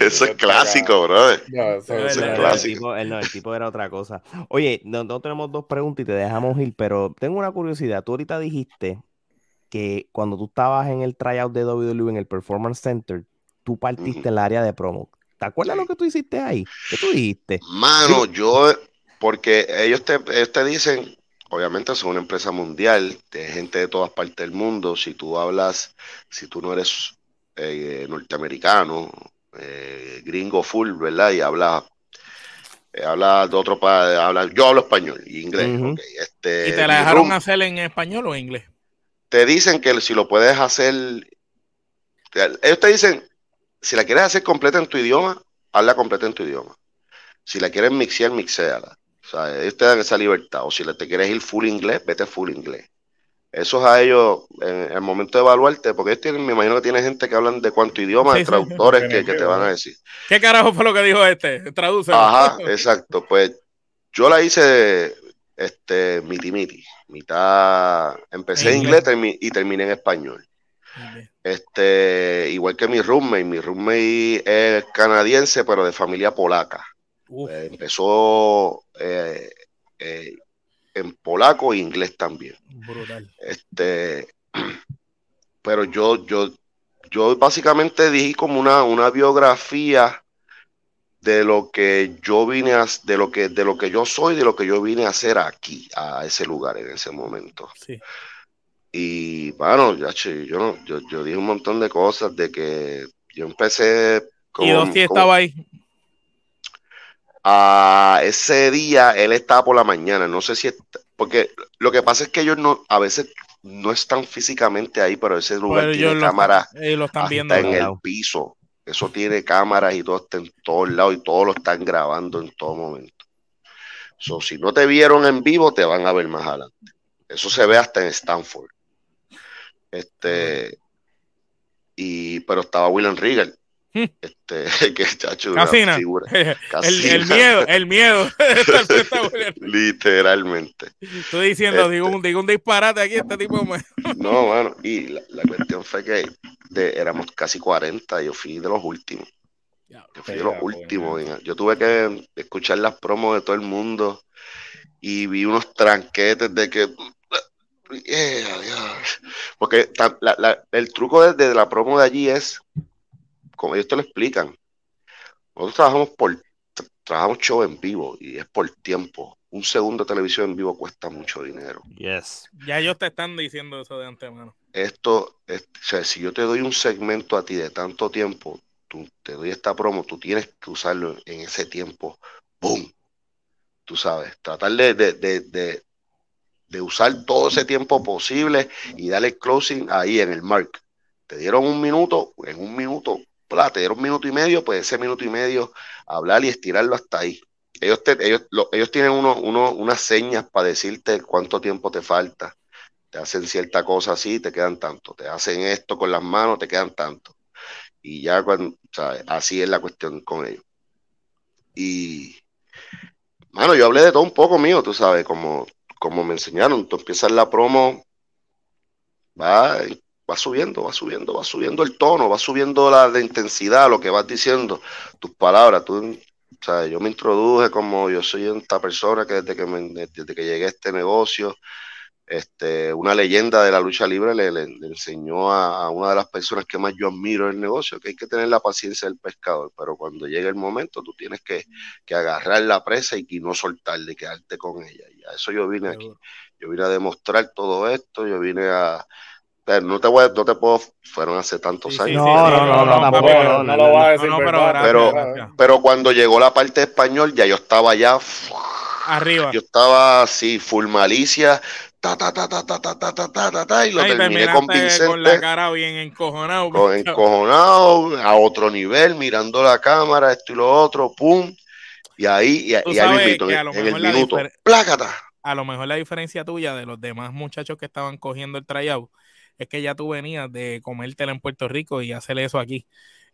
eso es clásico, bro. eso, es clásico. El tipo, el, tipo, era otra cosa. Oye, no, tenemos dos preguntas y te dejamos ir, pero tengo una curiosidad. Tú ahorita dijiste que cuando tú estabas en el tryout de WWE en el Performance Center, tú partiste en el área de promo. ¿Te acuerdas lo que tú hiciste ahí? ¿Qué tú dijiste? Mano, yo porque ellos te, te dicen, obviamente es una empresa mundial, de gente de todas partes del mundo. Si tú hablas, si tú no eres eh, norteamericano, eh, gringo full, ¿verdad? Y habla, eh, habla de otro país, habla, yo hablo español y inglés. Este, ¿Y te la dejaron room- hacer en español o en inglés? te dicen que si lo puedes hacer, te- ellos te dicen, si la quieres hacer completa en tu idioma, hazla completa en tu idioma. Si la quieres mixear, mixéala. O sea, ellos te dan esa libertad. O si te quieres ir full inglés, vete full inglés. Eso es a ellos, en el momento de evaluarte, porque ellos tienen, me imagino que tiene gente que hablan de cuánto idioma, Sí, de sí. traductores que, que te van a decir. ¿Qué carajo fue lo que dijo este? Traduce. Ajá, exacto. Pues yo la hice este miti miti. Mitad empecé En en inglés. inglés termi- y terminé en español. Este, igual que mi roommate, mi roommate es canadiense, pero de familia polaca. Eh, empezó eh, eh, en polaco e inglés también. brutal. Este, pero yo, yo, yo básicamente dije como una, una biografía de lo que yo vine a, de lo que, de lo que yo soy, de lo que yo vine a hacer aquí, a ese lugar en ese momento. Sí. Y bueno, ya, yo, yo, yo dije un montón de cosas de que yo empecé y Dosti como- estaba ahí. A ese día él estaba por la mañana, no sé si está- porque lo que pasa es que ellos no a veces no están físicamente ahí, pero ese lugar Pero tiene cámaras en el piso. Eso tiene cámaras y todo está en todos lados y todos lo están grabando en todo momento. So, si no te vieron en vivo, te van a ver más adelante. Eso se ve hasta en Stanford. Este, y, pero estaba William Regal. Este, que chacho, Casina. figura. el, Casina. el miedo, el miedo. Literalmente. Estoy diciendo, Este. digo, un, digo un disparate aquí, este tipo me- No, bueno, y la, la cuestión fue que de- éramos casi 40, yo fui de los últimos. Yo fui de los últimos. Yo tuve que escuchar las promos de todo el mundo y vi unos tranquetes de que. Yeah, yeah. Porque ta- la- la- el truco de, de la promo de allí es, como ellos te lo explican, nosotros trabajamos por tra- trabajamos show en vivo y es por tiempo. Un segundo de televisión en vivo cuesta mucho dinero. Yes. Ya ellos te están diciendo eso de antemano. esto, es- o sea, si yo te doy un segmento a ti de tanto tiempo, tú, te doy esta promo, tú tienes que usarlo en ese tiempo, ¡boom! Tú sabes, tratar de, de, de, de, de usar todo ese tiempo posible y darle closing ahí en el mark. Te dieron un minuto, en un minuto, te dieron un minuto y medio, pues ese minuto y medio, hablar y estirarlo hasta ahí. Ellos, te, ellos, lo- ellos tienen uno, uno, unas señas para decirte cuánto tiempo te falta te hacen cierta cosa así, te quedan tanto, te hacen esto con las manos, te quedan tanto. Y ya cuando, ¿sabes? Así es la cuestión con ellos. Y, mano, yo hablé de todo un poco mío, tú sabes, como, como me enseñaron, tú empiezas la promo, va, va subiendo, va subiendo, va subiendo el tono, va subiendo la, la intensidad, lo que vas diciendo, tus palabras, tú, o sea, yo me introduje como yo soy esta persona que desde que, me- desde que llegué a este negocio, este, una leyenda de la lucha libre le, le- le enseñó a, a una de las personas que más yo admiro en el negocio que hay que tener la paciencia del pescador, pero cuando llegue el momento tú tienes que, que agarrar la presa y, y no soltarle, quedarte con ella. Y a eso yo vine aquí. Yo vine a demostrar todo esto, yo vine a... pero no te voy a- no te puedo, fueron hace tantos Sí, años. sí, No, sí, no, no, no, tampoco, no, no lo vas a decir, No, no, pero Pero-. Pero cuando llegó la parte español, ya yo estaba ya, Arriba. yo estaba así, full malicia, ta, ta, ta, ta, ta, ta, ta, ta, ta, ta, y lo Ay, terminé convincente. con la cara bien encojonado. con encojonado, a otro nivel, mirando la cámara, esto y lo otro, pum. Y ahí, y, y ahí mismito, que en, a lo en el mejor la minuto, plácata. a lo mejor la diferencia tuya de los demás muchachos que estaban cogiendo el tryout es que ya tú venías de comértela en Puerto Rico y hacer eso aquí.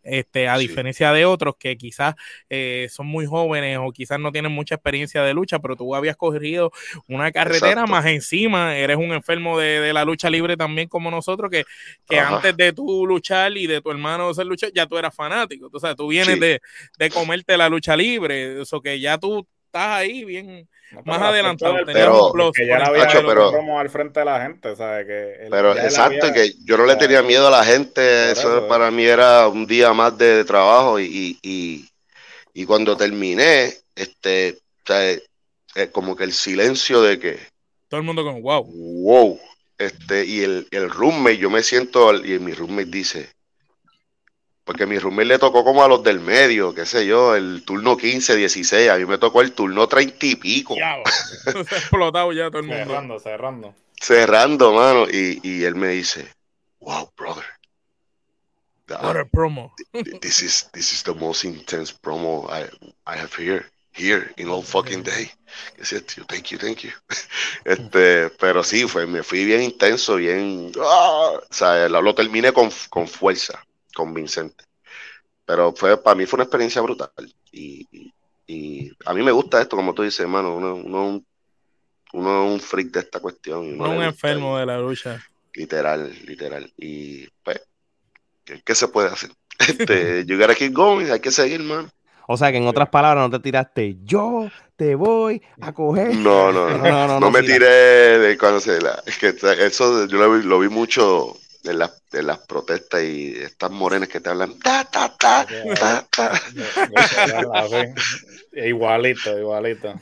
Este, a Sí. diferencia de otros que quizás eh, son muy jóvenes o quizás no tienen mucha experiencia de lucha, pero tú habías cogido una carretera Exacto. más encima, eres un enfermo de, de la lucha libre también como nosotros, que, que Ajá. antes de tú luchar y de tu hermano ser luchar, ya tú eras fanático. O sea, tú vienes Sí. de, de comerte la lucha libre, eso que ya tú estás ahí bien, más adelantado, Pero- plus que ya la había pero- como al frente de la gente, ¿sabes? Que el- Pero exacto, había- que yo no le tenía miedo a la gente, eso eso, para mí era un día más de, de trabajo y, y, y, cuando terminé, este, o sea, eh, como que el silencio de que, todo el mundo como, wow. Wow. Este, y el, el roommate, yo me siento, y mi roommate dice, porque mi roommate le tocó como a los del medio, qué sé yo, el turno 15, 16, a mí me tocó el turno 30 y pico. Ya, se ha explotado ya todo el mundo. Cerrando, cerrando. Cerrando, mano, y, y él me dice, wow, brother. What a promo. This is, this is the most intense promo I, I have here, here in all fucking day. Thank you, thank you. Este, pero sí, fue, me fui bien intenso, bien, ah, o sea, lo, lo terminé con, con fuerza convincente. Pero fue, para mí fue una experiencia brutal. Y, y, y a mí me gusta esto, como tú dices, hermano. Uno, uno, uno es un freak de esta cuestión. uno un enfermo de la lucha. Literal, literal. Y pues, ¿qué, qué se puede hacer? Este, you gotta keep going, hay que seguir, man. O sea que en otras palabras no te tiraste, yo te voy a coger. No, no, no. No, no, No, no, me tiré de cuando se la. Es que eso yo lo vi, lo vi mucho en las, en las protestas y estas morenas que te hablan. Ta, ta, ta, ta, ta. Así. Igualito, igualito.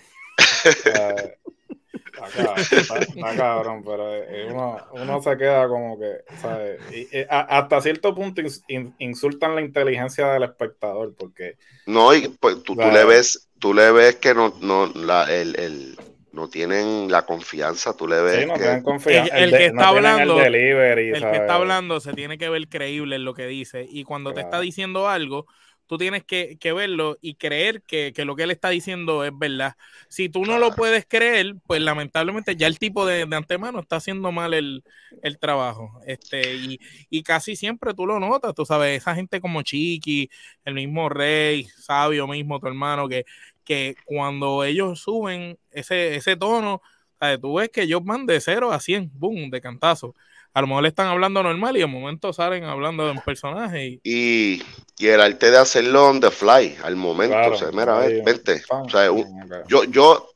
Está, está- está cabrón, pero uno, uno se queda como que, ¿sabes? Y, hasta cierto punto ins- in- insultan la inteligencia del espectador, porque No, y pues tú, tú le ves, tú le ves que no, no, la, el, el- no tienen la confianza, tú le ves sí, no que tienen confianza. El- el de- que está no hablando- el delivery, El que está hablando se tiene que ver creíble en lo que dice. Y cuando te está diciendo algo, tú tienes que, que verlo y creer que, que lo que él está diciendo es verdad. Si tú no lo puedes creer, pues lamentablemente ya el tipo de, de antemano está haciendo mal el, el trabajo. Este, y, y casi siempre tú lo notas, tú sabes, esa gente como Chiqui, el mismo Rey, Sabio mismo, tu hermano, que, que cuando ellos suben ese, ese tono, ¿sabes? tú ves que ellos van de 0 a 100, boom, de cantazo. A lo mejor le están hablando normal y de momento salen hablando de un personaje y y, y el arte de hacerlo on the fly, al momento. Claro, o sea, mira, ahí, ven, vente. O sea, un- yo, yo,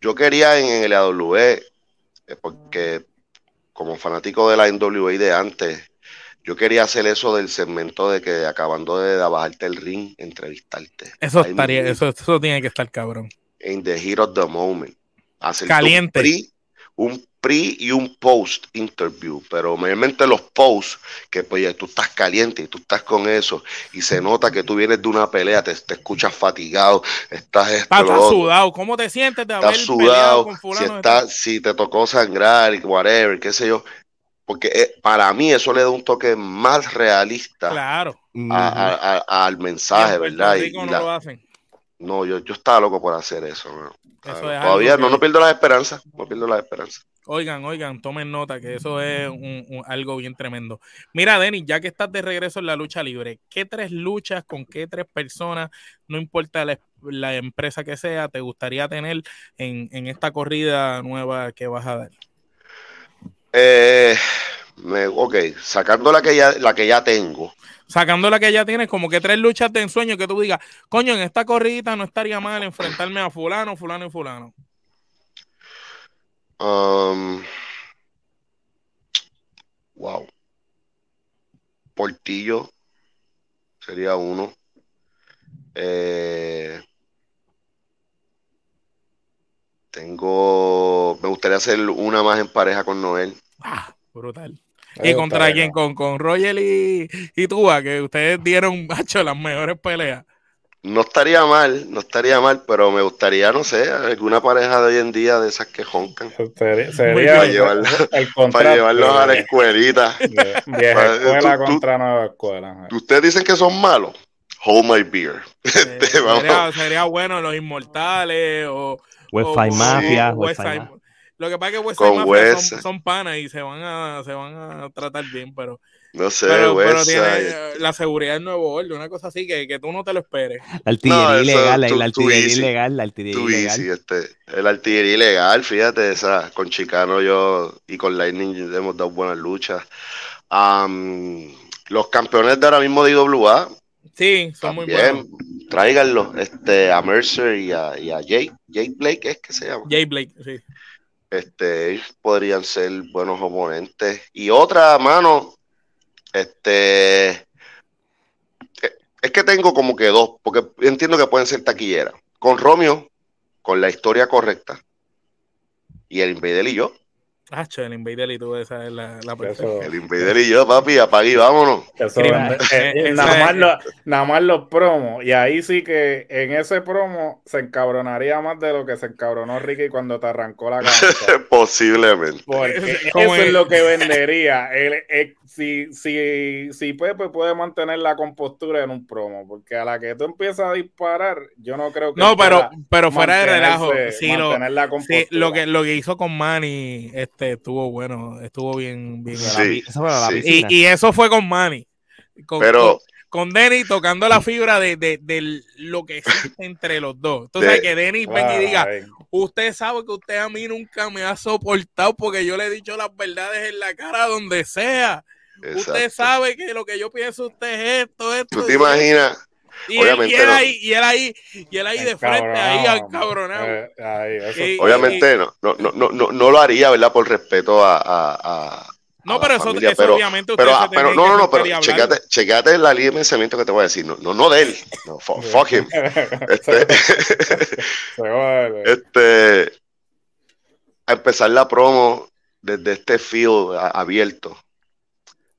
yo quería en el AWE, eh, porque como fanático de la NWA de antes, yo quería hacer eso del segmento de que acabando de bajarte el ring, entrevistarte. eso Ahí estaría, eso, eso tiene que estar cabrón. In the heat of the moment. Hacer Caliente. Un pre, un pre y un post interview, pero mayormente los posts, que pues ya tú estás caliente y tú estás con eso, y se nota que tú vienes de una pelea, te, te escuchas fatigado, estás Estás sudado, ¿cómo te sientes de haber estás peleado sudado, con si, fulano? de está, si te tocó sangrar, whatever, qué sé yo. Porque eh, para mí eso le da un toque más realista Claro, a- a- a- al mensaje, ¿verdad? Y- Rico y no la- lo hacen. no, yo, yo estaba loco por hacer eso. ¿no? Eso Claro, es Todavía no, que- no pierdo las esperanzas, no pierdo las esperanzas. Oigan, oigan, tomen nota que eso es un- un- algo bien tremendo. Mira, Denis, ya que estás de regreso en la lucha libre, ¿qué tres luchas con qué tres personas, no importa la, la empresa que sea, te gustaría tener en, en esta corrida nueva que vas a dar? Eh, me, ok, sacando la que ya, la que ya tengo, Sacando la que ya tienes, como que tres luchas de ensueño que tú digas, coño, en esta corridita no estaría mal enfrentarme a fulano, fulano y fulano. um, wow. Portillo sería uno. Eh, tengo, me gustaría hacer una más en pareja con Noel. Ah, brutal. ¿Y contra quién? ¿no? Con, con Roger y, y Tua, que ustedes dieron, macho, las mejores peleas. No estaría mal, no estaría mal, pero me gustaría, no sé, alguna pareja de hoy en día de esas que joncan. Sería, sería Para llevarlo- el Para llevarlos a la escuelita. vieja escuela tú- tú- contra nueva escuela. Ustedes dicen que son malos. Hold my beer. Eh, Este, sería, sería bueno los inmortales o, West o- Side o- Mafia, o West Lo que pasa es que West Con Side Mafia West. son, son panas y se van a, se van a tratar bien, pero, No sé, pero, pero tiene la seguridad del nuevo orden, una cosa así que, que tú no te lo esperes. La artillería No, ilegal, la, tú- la artillería ilegal, la artillería ilegal. este, el artillería ilegal, fíjate, esa, con Chicano yo y con Lightning hemos dado buenas luchas. Los campeones de ahora mismo de IWA, Sí, son muy también, buenos. tráiganlos, este, a Mercer y a, y a Jake, Jake Blake es que se llama. Jay Blake, sí. Este, ellos podrían ser buenos oponentes. Y otra, mano, este, eh, es que tengo como que dos, porque entiendo que pueden ser taquilleras. Con Romeo, con la historia correcta, y el Invader y yo. Hacho, el Invader y tú, esa es la, la perfecta. Eso, El Invader y yo, papi, apaga y vámonos. eso eh, eh, esa nada, más lo- nada más los promos. Y ahí sí que en ese promo se encabronaría más de lo que se encabronó Ricky cuando te arrancó la cabeza. Posiblemente. Porque eso es lo que vendería. El- el- si, si, si Pepe puede mantener la compostura en un promo, porque a la que tú empiezas a disparar, yo no creo que No, pero, pero fuera de relajo, sí, lo, mantener la lo, que, lo que hizo con Manny este, estuvo bueno, estuvo bien. bien Sí, Eso fue a la sí. piscina. y, y eso fue con Manny. Con, Pero, con, con Denny tocando la fibra de, de, de lo que existe entre los dos. Entonces, De- que Denny venga y diga: Usted sabe que usted a mí nunca me ha soportado porque yo le he dicho las verdades en la cara donde sea. Usted sabe que lo que yo pienso usted es esto, esto. ¿Tú te imaginas? Y él, y Obviamente él no. ahí, y él ahí, y él ahí de frente, ahí al cabronado. Eh, ahí, eso Y- Obviamente no, no, no, no, no, no lo haría, ¿verdad? Por respeto a, a, a- No, pero eso, familia, eso pero, obviamente pero, ustedes ah, pero no, no, no, pero checate, checate la línea de pensamiento que te voy a decir. No, no, no de él. No, fuck him. Este, este, a empezar la promo desde este field abierto.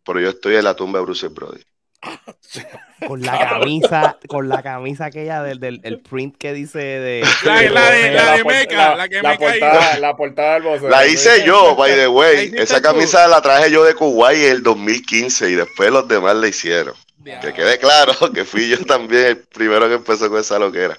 Pero yo estoy en la tumba de Bruce Brody. Con la camisa, con la camisa aquella del, del el print que dice de. La- la de- la de por- Meca, la que me portada, la portada del vocero. La hice yo, by the way. Esa tú. camisa la traje yo de Kuwait en el 2015 y después los demás la hicieron. Que quede claro que fui yo también el primero que empezó con esa loquera.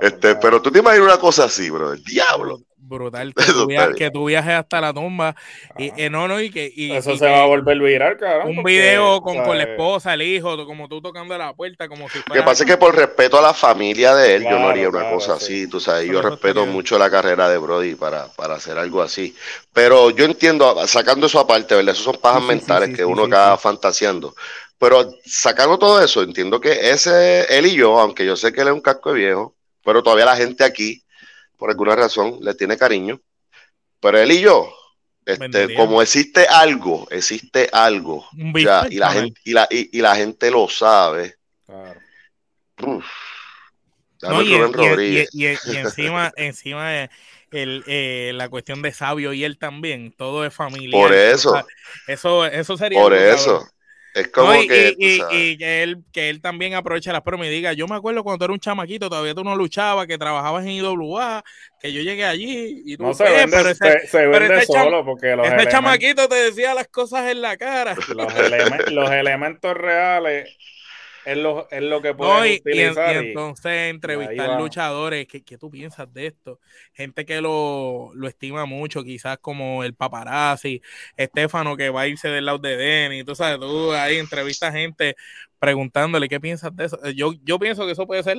Este, pero tú te imaginas una cosa así, bro. El diablo. Brutal, que tú, está via- bien. que tú viajes hasta la tumba. Y, eh, no, no, y que. y- Eso y se que va a volver viral, cabrón. Un porque, video con, con la ¿sabes? esposa, el hijo, como tú tocando la puerta, como si fuera. que pasa es que por respeto a la familia de él, yo no haría una claro, cosa sí. así. Tú sabes, yo respeto mucho la carrera de Brody para, para hacer algo así. Pero yo entiendo, sacando eso aparte, ¿verdad? Esos son pajas Sí, sí, sí, mentales sí, que sí, uno sí, acaba sí. fantaseando. Pero sacando todo eso, entiendo que ese, él y yo, aunque yo sé que él es un casco de viejo, pero todavía la gente aquí, por alguna razón, le tiene cariño. Pero él y yo, este, como existe algo, existe algo, ya, y, la gente, y, la, y, y la gente lo sabe. Claro. Uf, No, dame y, encima, encima de el, eh, la cuestión de Sabio y él también, todo es familiar. Por eso. o sea, Eso, eso sería. Por eso. cabrón. Es como No, y, que. y- que él, que él también aproveche las bromas y diga, yo me acuerdo cuando tú eras un chamaquito, todavía tú no luchabas, que trabajabas en IWA, que yo llegué allí y tú, No se "Eh, vende, pero ese, se, se vende cham- solo porque los, ese elementos, chamaquito te decía las cosas en la cara. los, elemen- los elementos reales es lo, es lo que No, puedes y, y en- utilizar. y y- entonces entrevistar luchadores, ¿qué, qué tú piensas de esto? Gente que lo, lo estima mucho, quizás como el paparazzi, Estefano que va a irse del lado de Denny, tú sabes, tú ahí entrevistas gente preguntándole qué piensas de eso. Yo, yo pienso que eso puede ser,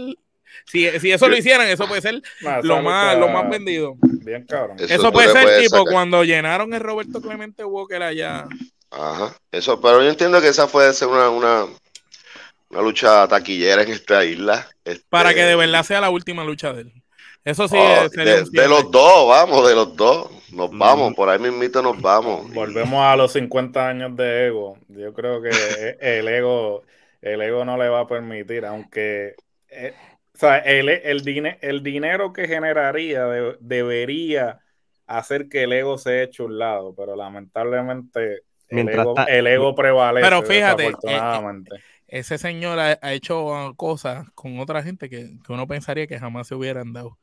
si, si eso lo hicieran, eso puede ser Nah, lo más, lo más vendido. Bien cabrón. Eso puede ser tipo sacar. cuando llenaron el Roberto Clemente Walker allá. Ajá. Eso, pero yo entiendo que esa puede ser una, una, una lucha taquillera en esta isla. Este, Para que de verdad sea la última lucha de él. Eso sí, oh, eh, sería de, los dos, vamos, de los dos. Nos Mm. vamos, por ahí mismito nos vamos. Volvemos a los 50 años de ego. Yo creo que el ego, el ego no le va a permitir, aunque eh, o sea, el, el, dine- el dinero que generaría de- debería hacer que el ego se eche un lado, pero lamentablemente el Mientras ego, ta- el ego prevalece. Pero fíjate, eh, desafortunadamente. Ese señor ha, ha hecho cosas con otra gente que, que uno pensaría que jamás se hubieran dado.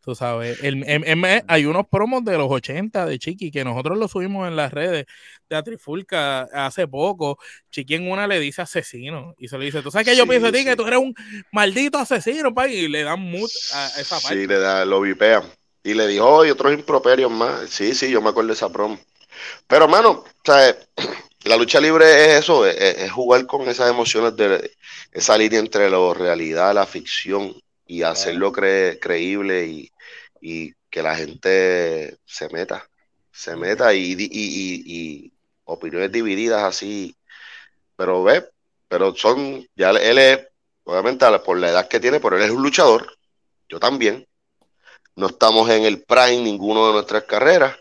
Tú sabes, el, em- em- hay unos promos de los 80 de Chiqui que nosotros lo subimos en las redes de Atrifulca hace poco. Chiqui en una le dice asesino y se le dice, ¿tú sabes que yo pienso de ti? Que tú eres un maldito asesino, pa", y le dan mute a esa parte. Sí, le da, lo vipean. Y le dijo, "Oh, y otros improperios más. Sí, sí, yo me acuerdo de esa promo. Pero, mano, ¿sabes? La lucha libre es eso, es, es jugar con esas emociones de esa línea entre la realidad, la ficción y hacerlo cre- creíble y, y que la gente se meta, se meta y, y, y- y opiniones divididas así. Pero ve, pero son, ya él es, obviamente por la edad que tiene, pero él es un luchador, yo también. No estamos en el prime ninguno de nuestras carreras,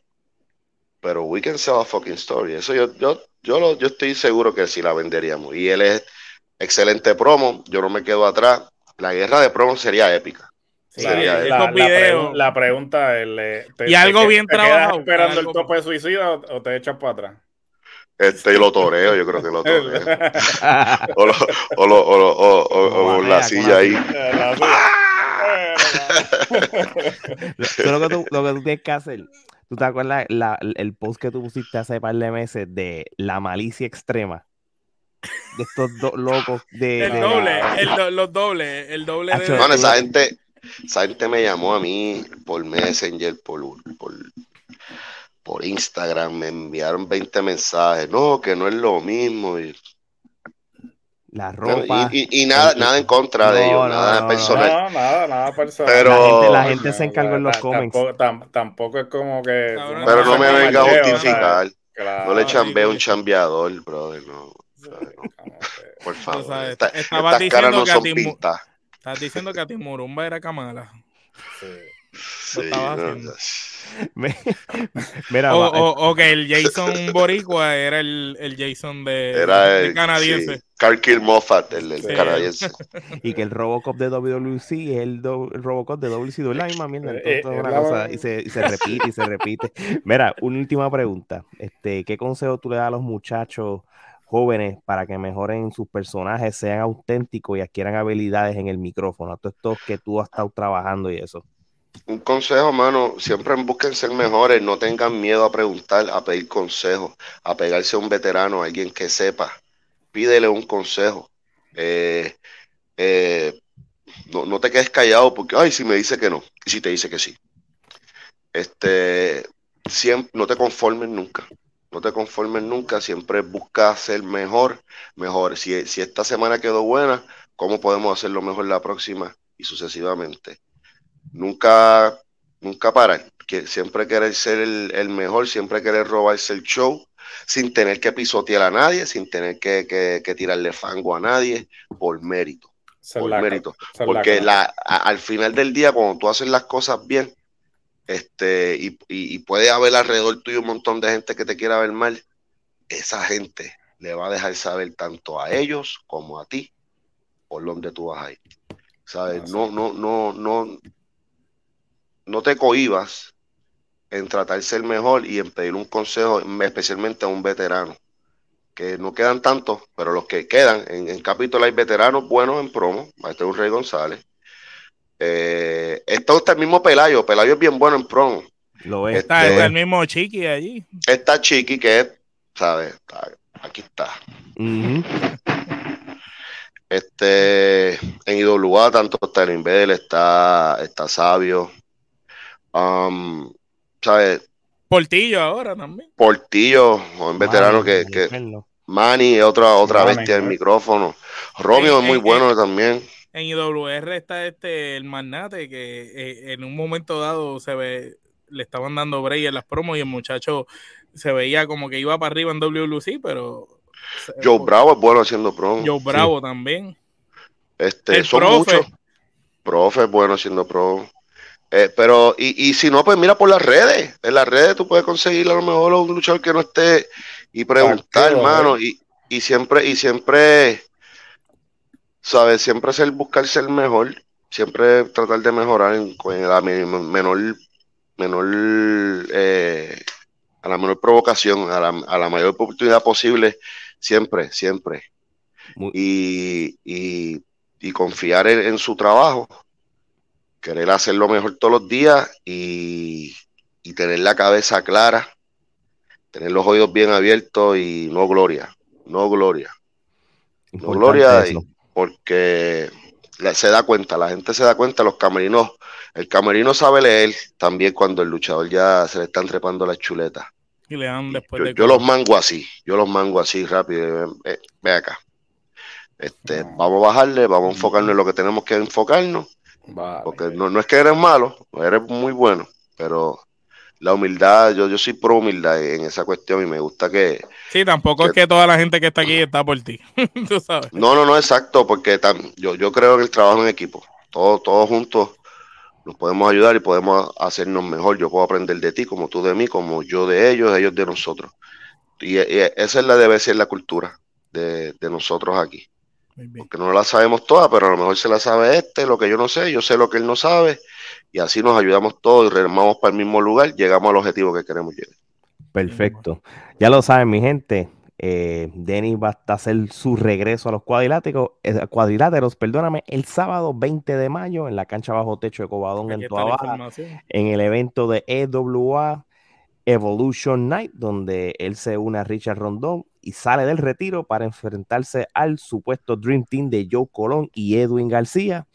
pero we can sell a fucking story. Eso yo, yo, yo, lo- yo estoy seguro que sí la venderíamos. Y él es excelente promo, yo no me quedo atrás. La guerra de promo sería épica. la, pregunta es: ¿Y algo bien trabajado? esperando el tope de suicida o, te echas para atrás? Este, y lo toreo, yo creo que lo toreo. o, lo, o, lo, o, o, la silla ahí. lo, que tú, lo que tú tienes que hacer, ¿tú te acuerdas la, el post que tú pusiste hace par de meses de la malicia extrema? De estos dos locos de... El doble, el los dobles, el doble de... Bueno, esa gente, esa gente me llamó a mí por Messenger, por, por por Instagram, me enviaron 20 mensajes, no, que no es lo mismo. Y, la ropa. Y, nada, nada en contra de ellos, nada personal. No, nada, nada personal. Pero, la gente, se encargó en los comments. Tampoco, es como que. pero no me venga a justificar. no le chambé un chambeador, brother. No, Por favor. estas caras no son pintas. Estás diciendo que a ti Morumba era Kamala. Sí. sí Mira, o, o, que el Jason Boricua era el, el Jason de, era el, canadiense. Sí. Moffat, el, canadiense. Y que el Robocop de WC es el, Robocop de WC la misma mierda. Eh, eh, y, se, y se repite y se repite. Mira, una última pregunta. Este, ¿Qué consejo tú le das a los muchachos? jóvenes para que mejoren sus personajes, sean auténticos y adquieran habilidades en el micrófono. A todos estos que tú has estado trabajando y eso un consejo, mano, siempre busquen ser mejores, no tengan miedo a preguntar, a pedir consejos, a pegarse a un veterano, a alguien que sepa. Pídele un consejo. Eh, eh, no, te quedes callado porque, ay, si me dice que no, y si te dice que sí. Este, siempre, no te conformes nunca. No te conformes nunca, siempre busca ser mejor, mejor. Si, si esta semana quedó buena, ¿cómo podemos hacerlo mejor la próxima? Y sucesivamente nunca, nunca paran, que siempre querer ser el, mejor, siempre querer robarse el show, sin tener que pisotear a nadie, sin tener que, tirarle fango a nadie, por mérito. por mérito. Porque la, al final del día, cuando tú haces las cosas bien, este, y, y, puede haber alrededor tuyo un montón de gente que te quiera ver mal, esa gente le va a dejar saber tanto a ellos como a ti por donde tú vas a ir. ¿Sabes? No, no, no, no, no te cohibas en tratar de ser mejor y en pedir un consejo, especialmente a un veterano, que no quedan tantos, pero los que quedan, en, en capítulo hay veteranos buenos en promo, maestro un Rey González. Eh, esto está el mismo Pelayo, Pelayo es bien bueno en promo. Lo es. está, el mismo Chiqui allí. Está Chiqui que es, ¿sabes? aquí está. Este, en IWA, tanto está Inbel, está, está Sabio, Um, ¿Sabes? Portillo ahora también. Portillo, un veterano que, que Manny es otra, otra bestia del micrófono. Romeo es muy bueno también. En IWR está este el magnate que eh, en un momento dado se ve, le estaban dando break en las promos y el muchacho se veía como que iba para arriba en WLC, pero Joe Bravo es bueno haciendo promos. Joe Bravo también. Este, son muchos. Profe es bueno haciendo promos. Eh, pero, y, y, si no, pues mira por las redes. En las redes tú puedes conseguir a lo mejor un luchador que no esté y preguntar, hermano. Y, y, siempre, y siempre, ¿sabes? Siempre ser, buscar ser mejor. Siempre tratar de mejorar en, la menor, menor, eh, a la menor provocación, a la, a la mayor oportunidad posible. Siempre, siempre. Y, y, y, confiar en su trabajo querer hacerlo mejor todos los días y, tener la cabeza clara, tener los oídos bien abiertos y no gloria, no gloria. No gloria porque se da cuenta, la gente se da cuenta, los camerinos, el camerino sabe leer también cuando el luchador ya se le están trepando las chuletas. Y le dan después yo, yo los mango así, yo los mango así rápido. Ve, acá. Este, Vamos a bajarle, vamos a enfocarnos en lo que tenemos que enfocarnos porque no, no, es que eres malo, eres muy bueno, pero la humildad, yo, yo soy pro humildad en esa cuestión y me gusta que... Sí, tampoco es que toda la gente que está aquí está por ti, tú sabes. No, no, no, exacto, porque yo, yo creo en el trabajo en equipo, todos, todos juntos nos podemos ayudar y podemos hacernos mejor. Yo puedo aprender de ti, como tú de mí, como yo de ellos, ellos de nosotros. Y, esa es la debe ser la cultura de, de nosotros aquí. Porque no la sabemos todas, pero a lo mejor se la sabe este, lo que yo no sé, yo sé lo que él no sabe, y así nos ayudamos todos y remamos para el mismo lugar, llegamos al objetivo que queremos llegar. Perfecto. Ya lo saben, mi gente. Eh, Denis va a hacer su regreso a los cuadriláteros, eh, cuadriláteros, perdóname, el sábado 20 de mayo en la cancha bajo techo de Cobadón en Toa en el evento de EWA Evolution Night, donde él se une a Richard Rondón y sale del retiro para enfrentarse al supuesto Dream Team de Joe Colón y Edwin García.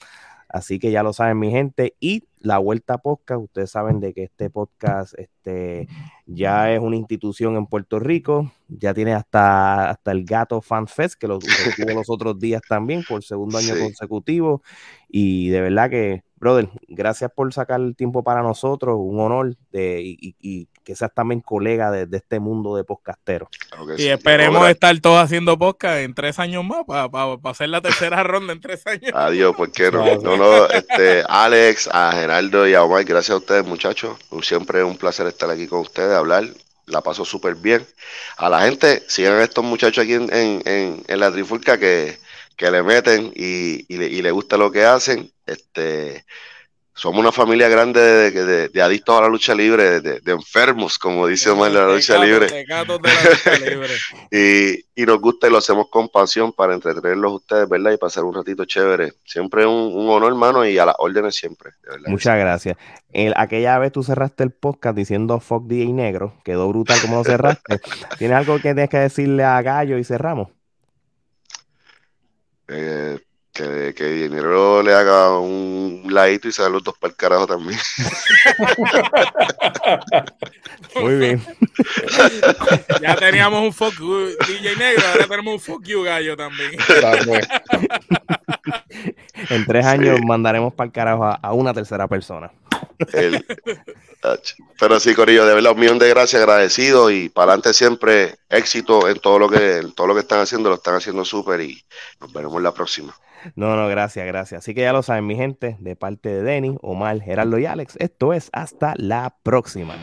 Así que ya lo saben, mi gente. Y la Vuelta Podcast, ustedes saben de que este podcast este, ya es una institución en Puerto Rico. Ya tiene hasta, hasta el Gato Fan Fest, que lo, tuvo los otros días también, por segundo año consecutivo. Y de verdad que, brother, gracias por sacar el tiempo para nosotros. Un honor de, y que seas también colega de, este mundo de podcasteros. y esperemos estar todos haciendo podcast en tres años más para hacer la tercera ronda en tres años. Adiós, ¿por qué no? No, no, este, Alex, a Geraldo y a Omar, gracias a ustedes, muchachos. Siempre es un placer estar aquí con ustedes, hablar. La paso súper bien. A la gente, sigan a estos muchachos aquí en, en, en, la trifulca que, que le meten y, y, le, y le gusta lo que hacen. Este, somos una familia grande de, de, adictos a la lucha libre, de, enfermos, como dice Omar, de la lucha libre. y, nos gusta y lo hacemos con pasión para entretenerlos ustedes, ¿verdad? Y pasar un ratito chévere. Siempre un, un honor, hermano, y a las órdenes siempre. Muchas gracias. aquella vez tú cerraste el podcast diciendo fuck DJ negro, quedó brutal como lo cerraste. ¿Tienes algo que tienes que decirle a Gallo y cerramos? Eh, que, que dinero le haga un ladito y se los dos para el carajo también. Muy bien. ya teníamos un fuck DJ negro, ahora tenemos un fuck you gallo también. en tres años mandaremos para el carajo a, una tercera persona. pero sí, Corillo, de verdad, un millón de gracias, agradecido y para adelante siempre éxito en todo lo que en todo lo que están haciendo, lo están haciendo súper y nos veremos la próxima. No, no, gracias, gracias. Así que ya lo saben, mi gente, de parte de Denny, Omar, Gerardo y Alex, esto es hasta la próxima.